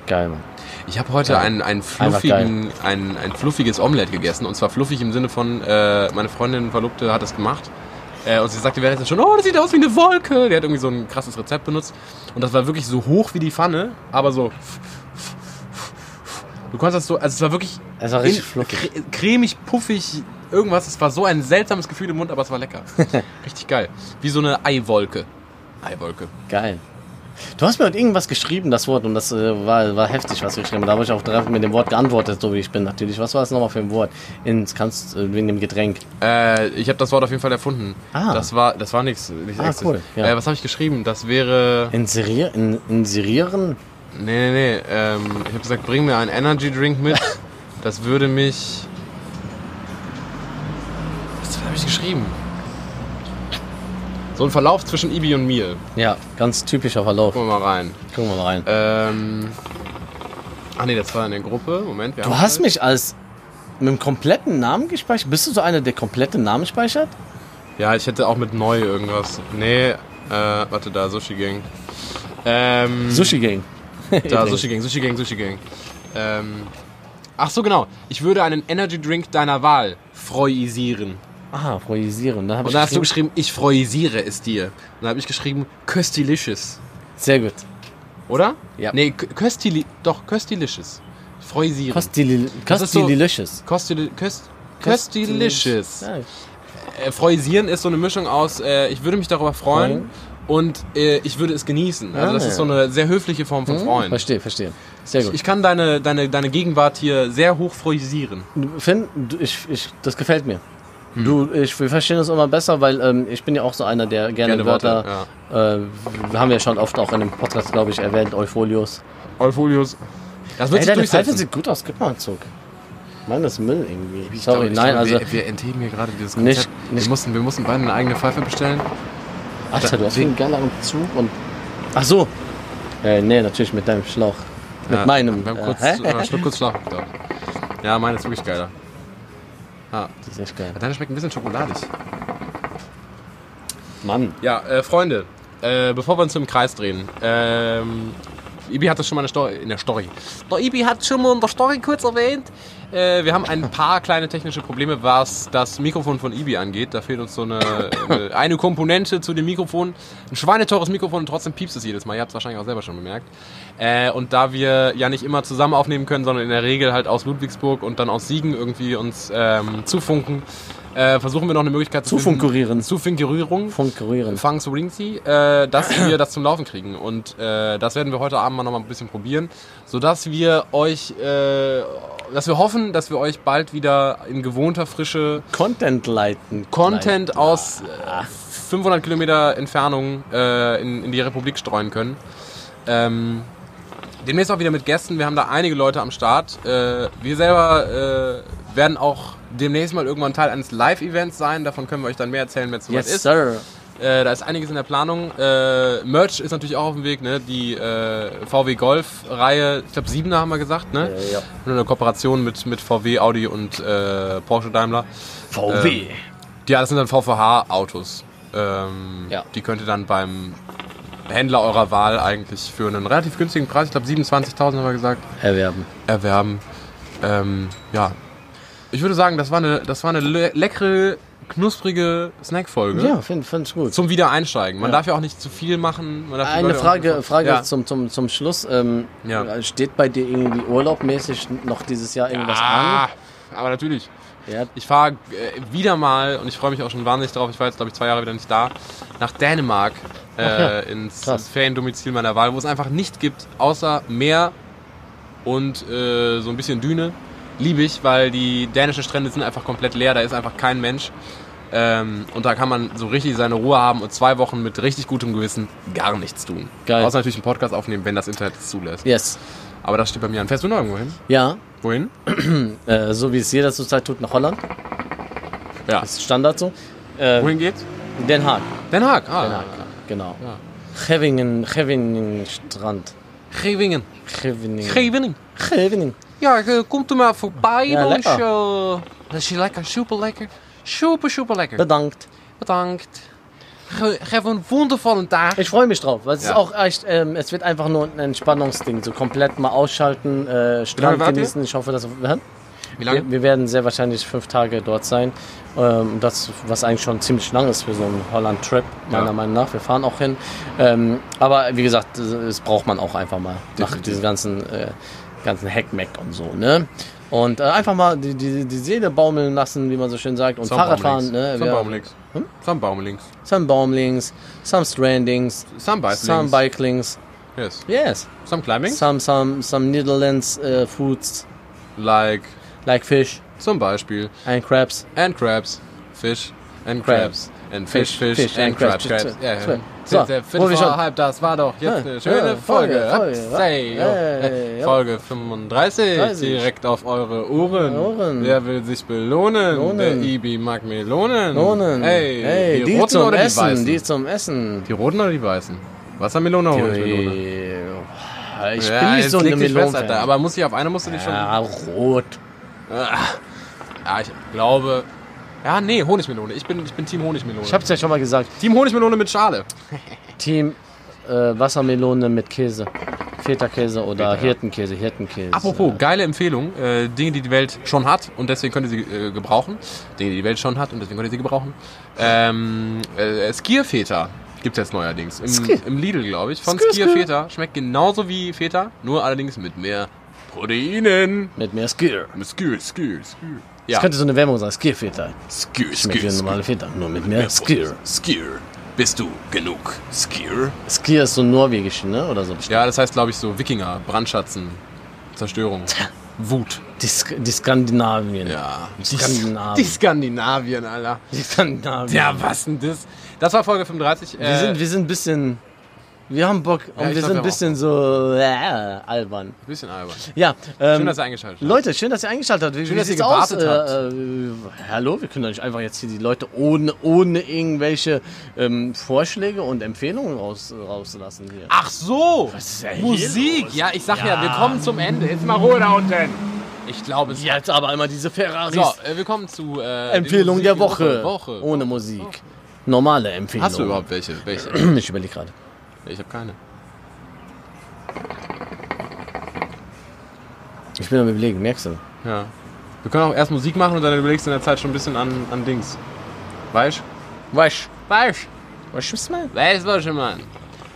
Geil, Mann. Ich habe heute ein, ein, fluffigen, ein, ein fluffiges Omelette gegessen. Und zwar fluffig im Sinne von, äh, meine Freundin, Verlobte, hat das gemacht. Äh, und sie sagte währenddessen schon, oh, das sieht aus wie eine Wolke. Der hat irgendwie so ein krasses Rezept benutzt. Und das war wirklich so hoch wie die Pfanne, aber so. Du konntest das so, also es war wirklich Es war richtig fluffig. cre- cremig, puffig, irgendwas. Es war so ein seltsames Gefühl im Mund, aber es war lecker. [laughs] richtig geil. Wie so eine Eiwolke. Eiwolke. Geil. Du hast mir heute irgendwas geschrieben, das Wort, und das äh, war, war heftig, was du geschrieben hast. Da habe ich auch direkt mit dem Wort geantwortet, so wie ich bin natürlich. Was war das nochmal für ein Wort? Ins, kannst, äh, wegen dem Getränk. Äh, ich habe das Wort auf jeden Fall erfunden. Ah. Das war, das war nichts. nichts Ah, Echtes. cool, ja. Äh, was habe ich geschrieben? Das wäre. Inserier, in, inserieren? Nee, nee, nee. Ähm, ich habe gesagt, bring mir einen Energy Drink mit. [laughs] Das würde mich. Was habe ich geschrieben? So ein Verlauf zwischen Ibi und mir. Ja, ganz typischer Verlauf. Gucken wir mal rein. Gucken wir mal rein. Ähm. Ach nee, das war in der Gruppe. Moment, wir Du haben hast halt- mich als mit dem kompletten Namen gespeichert? Bist du so einer, der komplette Namen speichert? Ja, ich hätte auch mit neu irgendwas. Nee, äh, warte da, Sushi Gang. Ähm, Sushi Gang. [laughs] Da, [laughs] Sushi Gang, Sushi Gang, Sushi Gang. Ähm, ach so, genau. Ich würde einen Energy Drink deiner Wahl freuisieren. Ah, projisieren. Dann Und ich dann hast du geschrieben- ich freuisiere es dir. Und dann habe ich geschrieben, Köstilicious. Sehr gut. Oder? Ja. Nee, Kö- Köstili doch, Köstilicious. Freuisieren. Das ist so- Köst Köstilicious. Äh, freuisieren ist so eine Mischung aus, äh, ich würde mich darüber freuen Freuen. und äh, ich würde es genießen. Also Ah, das ist so eine sehr höfliche Form von Freuen. Verstehe, verstehe. Sehr gut. Ich kann deine, deine, deine Gegenwart hier sehr hoch freuisieren. Finn, ich, ich, das gefällt mir. Hm. Du, ich, wir verstehen das immer besser, weil ähm, ich bin ja auch so einer, der gerne, Gerne Wörter. Worte, Äh, wir haben ja schon oft auch in dem Podcast, glaube ich, erwähnt, Eupholios. Eufolius. Das wird Ey, deine Pfeife sieht gut aus. Gib mal einen Zug. Meine ist Müll irgendwie. Ich Sorry, glaube- nein, glaube, also. Wir, wir entheben hier gerade dieses Nicht- Konzept. nicht- Wir, mussten, wir mussten beide eine eigene Pfeife bestellen. Alter, du hast einen geileren Zug und. Ach so. Äh, nee, natürlich mit deinem Schlauch. Mit Ja, meinem. Wir haben äh, kurz, äh, kurz Schlauch gedacht. Ja, meine ist wirklich geiler. Ah, Das ist echt geil. deine schmeckt ein bisschen schokoladig. Mann. Ja, äh, Freunde, äh, bevor wir uns im Kreis drehen, ähm, Ibi hat das schon mal in der Story, in der Story. Der Ibi hat schon mal in der Story kurz erwähnt. Äh, wir haben ein paar kleine technische Probleme, was das Mikrofon von Ibi angeht. Da fehlt uns so eine, eine, eine Komponente zu dem Mikrofon. Ein schweineteures Mikrofon und trotzdem piepst es jedes Mal. Ihr habt es wahrscheinlich auch selber schon bemerkt. Äh, und da wir ja nicht immer zusammen aufnehmen können, sondern in der Regel halt aus Ludwigsburg und dann aus Siegen irgendwie uns ähm, zufunken, äh, versuchen wir noch eine Möglichkeit zu finden- Zufunkurieren. Zufunkurierung. Funkurieren. Fang Surinzi, äh, dass wir das zum Laufen kriegen. Und äh, das werden wir heute Abend mal noch mal ein bisschen probieren, sodass wir euch, äh, dass wir hoffen, dass wir euch bald wieder in gewohnter Frische Content leiten. Content Leiten. aus äh, 500 Kilometer Entfernung äh, in, in die Republik streuen können. Ähm, demnächst auch wieder mit Gästen. Wir haben da einige Leute am Start. Äh, wir selber äh, werden auch demnächst mal irgendwann Teil eines Live-Events sein. Davon können wir euch dann mehr erzählen, wenn es soweit Yes, ist. sir. Äh, da ist einiges in der Planung. Äh, Merch ist natürlich auch auf dem Weg. Ne? Die äh, VW Golf-Reihe, ich glaube 7er haben wir gesagt. Ne? Ja, ja. Nur eine Kooperation mit, mit VW, Audi und äh, Porsche Daimler. VW. Ja, das sind dann VVH-Autos. Ähm, Ja. Die könnt ihr dann beim Händler eurer Wahl eigentlich für einen relativ günstigen Preis, ich glaube 27.000 haben wir gesagt, Erwerben. erwerben. Ähm, ja, ich würde sagen, das war eine, das war eine le leckere, knusprige Snackfolge. Ja, finde find ich gut. Zum Wiedereinsteigen. Man Ja. darf ja auch nicht zu viel machen. Eine Frage, Frage ja. zum, zum, zum Schluss. Ähm, Ja. Steht bei dir irgendwie urlaubmäßig noch dieses Jahr irgendwas Ah, aber natürlich. an? Ja, Ich fahre äh, wieder mal, und ich freue mich auch schon wahnsinnig drauf, ich war jetzt glaube ich zwei Jahre wieder nicht da, nach Dänemark äh, ins, ins Feriendomizil meiner Wahl, wo es einfach nicht gibt, außer Meer und äh, so ein bisschen Düne. Liebe ich, weil die dänischen Strände sind einfach komplett leer, da ist einfach kein Mensch. Ähm, und da kann man so richtig seine Ruhe haben und zwei Wochen mit richtig gutem Gewissen gar nichts tun. Geil. Außer natürlich einen Podcast aufnehmen, wenn das Internet es zulässt. yes. Aber das steht bei mir an. Fährst du noch irgendwo hin? Ja, Wohin? [clears throat] äh, so wie es jeder zurzeit tut, nach Holland. Ja. Das ist Standard so. Äh, Wohin geht's? Den Haag. Den Haag. Ah, Den Haag, genau. Ja. Gevingen, Gevingen Strand. Gevingen. Gevingen. Gevingen. Ja, äh, komt u maar voorbij. Ja, dus, lekker. eh, dat is hier lekker, super lekker. Super, super lekker. Bedankt. Bedankt. Ge geef een wondervollen Tag. Ich freue mich drauf, weil es ist Ja. auch echt, ähm, es wird einfach nur ein Entspannungsding, so komplett mal ausschalten, äh, Strand wart ihr? genießen. Ich hoffe, dass hä? Wie lange? wir, wir werden sehr wahrscheinlich fünf Tage dort sein. Ähm, das, was eigentlich schon ziemlich lang ist für so einen Holland-Trip, meiner Ja. Meinung nach. Wir fahren auch hin. Ähm, aber wie gesagt, das, das braucht man auch einfach mal nach Definitiv. diesem ganzen, äh, ganzen Heckmeck und so. Ne? Und äh, einfach mal die, die, die Seele baumeln lassen, wie man so schön sagt. Und Some Fahrradfahren. Ne? Some Baumlings. Some Baumlings. Some Baumlings, some Strandings, Some Bicelings. some Bikelings. Yes. Yes. Some Climbing. Some some some Netherlands uh, foods Like, like fish zum Beispiel. and crabs. And crabs. Fish. And Crabs. crabs. And fish, fish, and, crabs. crabs. Ja, ja. So, der wo wir schon- halb, das war doch jetzt eine schöne Folge. Folge, Folge, Say, wa? yo. Hey, Äh, yo. Folge 35, 30. direkt auf eure Ohren. Ohren. Wer will sich belohnen? Lohnen. Der Ibi mag Melonen. Lohnen. Hey, hey, die, die, roten oder die Essen, weißen? die zum Essen. Die roten oder die weißen? Wassermelone oder? Die, ich Ja, bin nicht so eine Melone. Aber muss ich auf eine musst du dich schon. ja, rot. Ja, ich glaube. Ja, nee, Honigmelone. Ich bin, ich bin Team Honigmelone. Ich hab's ja schon mal gesagt. Team Honigmelone mit Schale. [laughs] Team äh, Wassermelone mit Käse. Feta-Käse oder Hirtenkäse, Hirtenkäse. Apropos, geile Empfehlung. Äh, Dinge, die die Welt schon hat und deswegen könnt ihr sie äh, gebrauchen. Dinge, die die Welt schon hat und deswegen könnt ihr sie gebrauchen. Ähm, äh, Skierfeta gibt's jetzt neuerdings. Im, Skier. im Lidl, glaube ich. Von Skier, Skier Skier. Feta. Schmeckt genauso wie Feta, nur allerdings mit mehr Proteinen. Mit mehr Skier. Mit Skier, Skier, Skier. Das Ja, könnte so eine Werbung sein. Skier-Feta. Skier, Schmeckt wie normale Feta, nur mit mehr Skier. Skier. Bist du genug Skier? Skier ist so norwegisch, ne? Oder so. Ja, das heißt, glaube ich, so Wikinger, Brandschatzen, Zerstörung, Wut. Die, Sk die Skandinavien. Ja. Die Skandinavien. Die Skandinavien, Alter. Die Skandinavien. Ja, was denn das? Das war Folge 35. Wir sind, wir sind ein bisschen. Wir haben Bock und Ja, wir glaub, sind ein bisschen so äh, albern. ein bisschen albern. Ja, ähm, Schön, dass ihr eingeschaltet habt. Leute, schön, dass ihr eingeschaltet habt. Wie, Schön, wie dass ihr sieht's aus? gewartet Äh, äh, hallo, wir können doch nicht einfach jetzt hier die Leute ohne, ohne irgendwelche ähm, Vorschläge und Empfehlungen raus, rauslassen hier. Ach so! Musik! Ja, ich sag ja. Ja. wir kommen zum Ende. Jetzt mal Ruhe da unten. Ich glaube es. Jetzt aber immer diese Ferraris. So, äh, wir kommen zu äh, Empfehlung der Woche. Woche. Ohne Musik. Normale Empfehlung. Hast du überhaupt welche? Welche? [clears throat] Ich überlege gerade. Ich habe keine. Ich bin am überlegen, merkst du? Ja. Wir können auch erst Musik machen und dann überlegst du in der Zeit schon ein bisschen an, an Dings. Weißt Weißt Weißt du, was? Weißt du, was ich meine?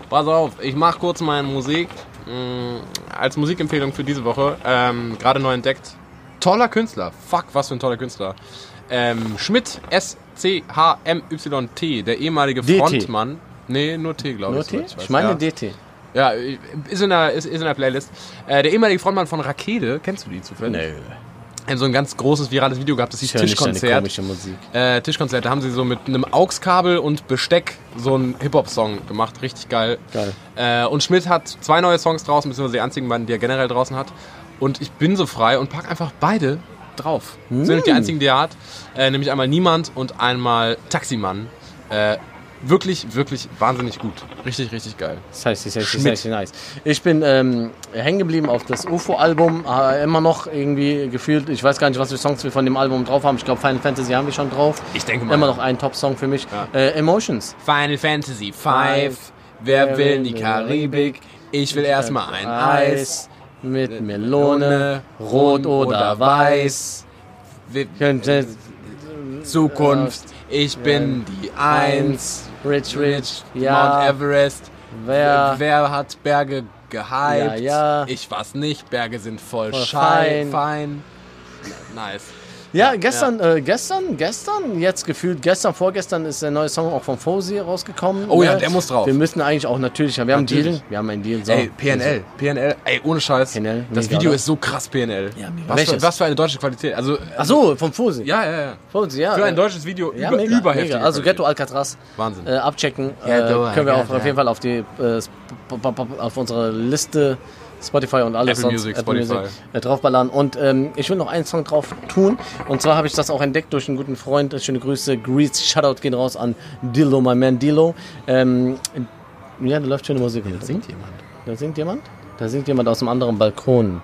Pass auf, ich mach kurz meine Musik. Mm, als Musikempfehlung für diese Woche. Ähm, Gerade neu entdeckt. Toller Künstler. Fuck, was für ein toller Künstler. Ähm, Schmidt, S-C-H-M-Y-T, der ehemalige DT. Frontmann. Nee, nur T, glaube Nur ich. T? soweit weiß. Ich meine ja. DT. Ja, ist in der, ist, ist in der Playlist. Äh, der ehemalige Frontmann von Rakete, kennst du die zufällig? Nö. Haben so ein ganz großes virales Video gehabt, das hieß Ich Tischkonzert. Äh, Tischkonzert, da haben sie so mit einem AUX-Kabel und Besteck so einen Hip-Hop-Song gemacht, richtig geil. Geil. Äh, und Schmidt hat zwei neue Songs draußen, beziehungsweise die einzigen beiden, die er generell draußen hat. Und ich bin so frei und pack einfach beide drauf. Das sind die einzigen, die er hat. Äh, nämlich einmal Niemand und einmal Taximann. Äh, wirklich, wirklich wahnsinnig gut. Richtig, richtig geil. Das heißt, das heißt, das Schmidt. heißt, nice. Ich bin ähm, hängen geblieben auf das UFO-Album, äh, immer noch irgendwie gefühlt. Ich weiß gar nicht, was für Songs wir von dem Album drauf haben. Ich glaube, Final Fantasy haben wir schon drauf. Ich denke mal. Immer noch ein Top-Song für mich. Ja. Äh, Emotions. Final Fantasy 5. Wer will in die Karibik? Ich will erstmal ein Eis. mit Melone, rot oder weiß. Wir- Zukunft. Ich bin die Eins. Rich, rich, Mount ja. Everest. Wer? Wer hat Berge gehypt? Ja, ja. Ich weiß nicht. Berge sind voll, Voll schei- fein. fein. Nice. Ja, gestern, Äh, gestern, gestern, jetzt gefühlt gestern, vorgestern ist der neue Song auch von Fosi rausgekommen. Oh ja, Ne? der muss drauf. Wir müssen eigentlich auch natürlich, wir haben einen Natürlich. Deal, wir haben einen Deal. So. Ey, PNL. PNL. Ey, ohne Scheiß. PNL, das Video oder? ist so krass PNL. Ja. Was für, was für eine deutsche Qualität. Also, Ach so, vom Fosi. ja, ja, ja. Fosi, ja. Für ein äh, deutsches Video ja, über, mega, überheftige mega. Also. Ghetto Alcatraz Wahnsinn. äh, abchecken. Äh, können wir auch auf jeden Fall auf die äh, auf unsere Liste Spotify und alles Apple sonst Music, Spotify. äh, draufballern. Und ähm, ich will noch einen Song drauf tun. Und zwar habe ich das auch entdeckt durch einen guten Freund. Schöne Grüße. Grease, Shoutout gehen raus an Dilo, my man Dilo. Ähm, ja, da läuft schöne Musik. Da singt jemand. Da singt jemand? Da singt jemand aus einem anderen Balkon.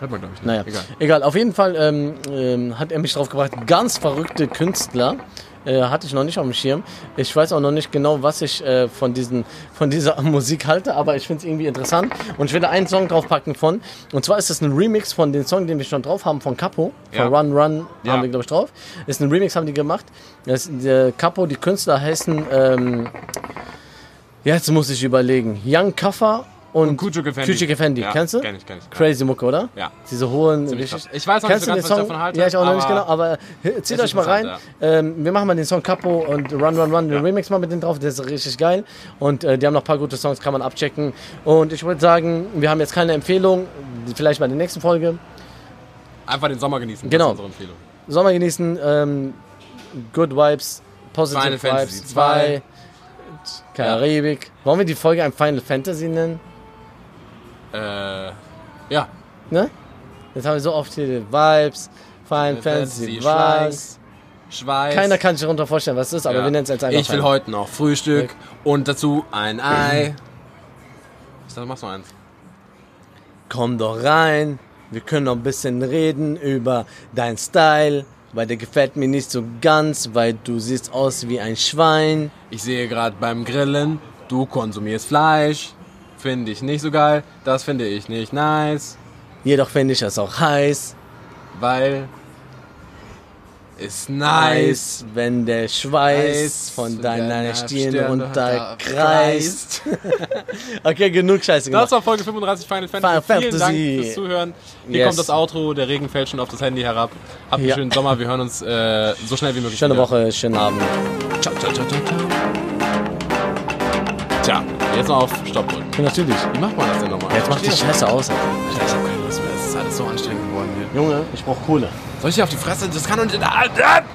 Hört man, glaube ich, nicht. Naja, Egal. egal. Auf jeden Fall ähm, ähm, hat er mich drauf gebracht. Ganz verrückte Künstler. Äh, hatte ich noch nicht auf dem Schirm. Ich weiß auch noch nicht genau, was ich äh, von, diesen, von dieser [laughs] Musik halte, aber ich finde es irgendwie interessant. Und ich werde einen Song draufpacken von. Und zwar ist es ein Remix von dem Song, den wir schon drauf haben, von Capo. Ja. Von Run Run Ja. haben wir, glaube ich, drauf. Ist ein Remix, haben die gemacht. Das, der Capo, die Künstler heißen. Ähm, jetzt muss ich überlegen. Young Kaffer und, Kujuk Effendi. Kujuk Effendi. Ja, Kennst du? kenn ich, kenn ich. Crazy Mucke, oder? Ja. Diese hohen. Ich weiß noch Kennst nicht so du ganz, was ich Song? davon halte, Ja, ich auch noch nicht genau, aber äh, zieht euch mal rein. interessant, Ähm, wir machen mal den Song Capo und Run Run Run, den Remix mal mit denen drauf, der ist richtig geil. Und äh, die haben noch ein paar gute Songs, kann man abchecken. Und ich würde sagen, wir haben jetzt keine Empfehlung, vielleicht bei der nächsten Folge. Einfach den Sommer genießen. Genau. Das ist unsere Empfehlung. Sommer genießen, ähm, Good Vibes, Positive Final Fantasy Vibes 2. Karibik. Wollen wir die Folge ein Final Fantasy nennen? Äh, ja. Ne? Jetzt haben wir so oft hier die Vibes, Final Fantasy, was. Schweiß. Keiner kann sich darunter vorstellen, was es ist, aber Ja. wir nennen es jetzt einfach Ich will heute noch Frühstück und dazu ein Ei. Ich dachte, machst du eins. Komm doch rein, wir können noch ein bisschen reden über dein Style, weil der gefällt mir nicht so ganz, weil du siehst aus wie ein Schwein. Ich sehe gerade beim Grillen, du konsumierst Fleisch. Finde ich nicht so geil. Das finde ich nicht nice. Jedoch finde ich es auch heiß. Weil. Ist nice. Wenn der Schweiß von deiner deiner Stirn runterkreist. [laughs] okay, genug Scheiße Das gemacht. war Folge 35 Final Fantasy. Final Vielen. Dank fürs Zuhören. Hier Yes. kommt das Outro. Der Regen fällt schon auf das Handy herab. Habt einen Ja. schönen Sommer. Wir hören uns äh, so schnell wie möglich. Schöne wieder. Woche, schönen Abend. Ciao, ciao, ciao, ciao, ciao. Jetzt mal auf Stopp drücken. Ja, natürlich. Wie macht man das denn nochmal? Jetzt macht die Scheiße aus. Alter. Alter, ich hab keine Lust mehr. Es ist alles so anstrengend geworden hier. Junge, ich brauch Kohle. Soll ich dir auf die Fresse? Das kann doch nicht. Ah, ah!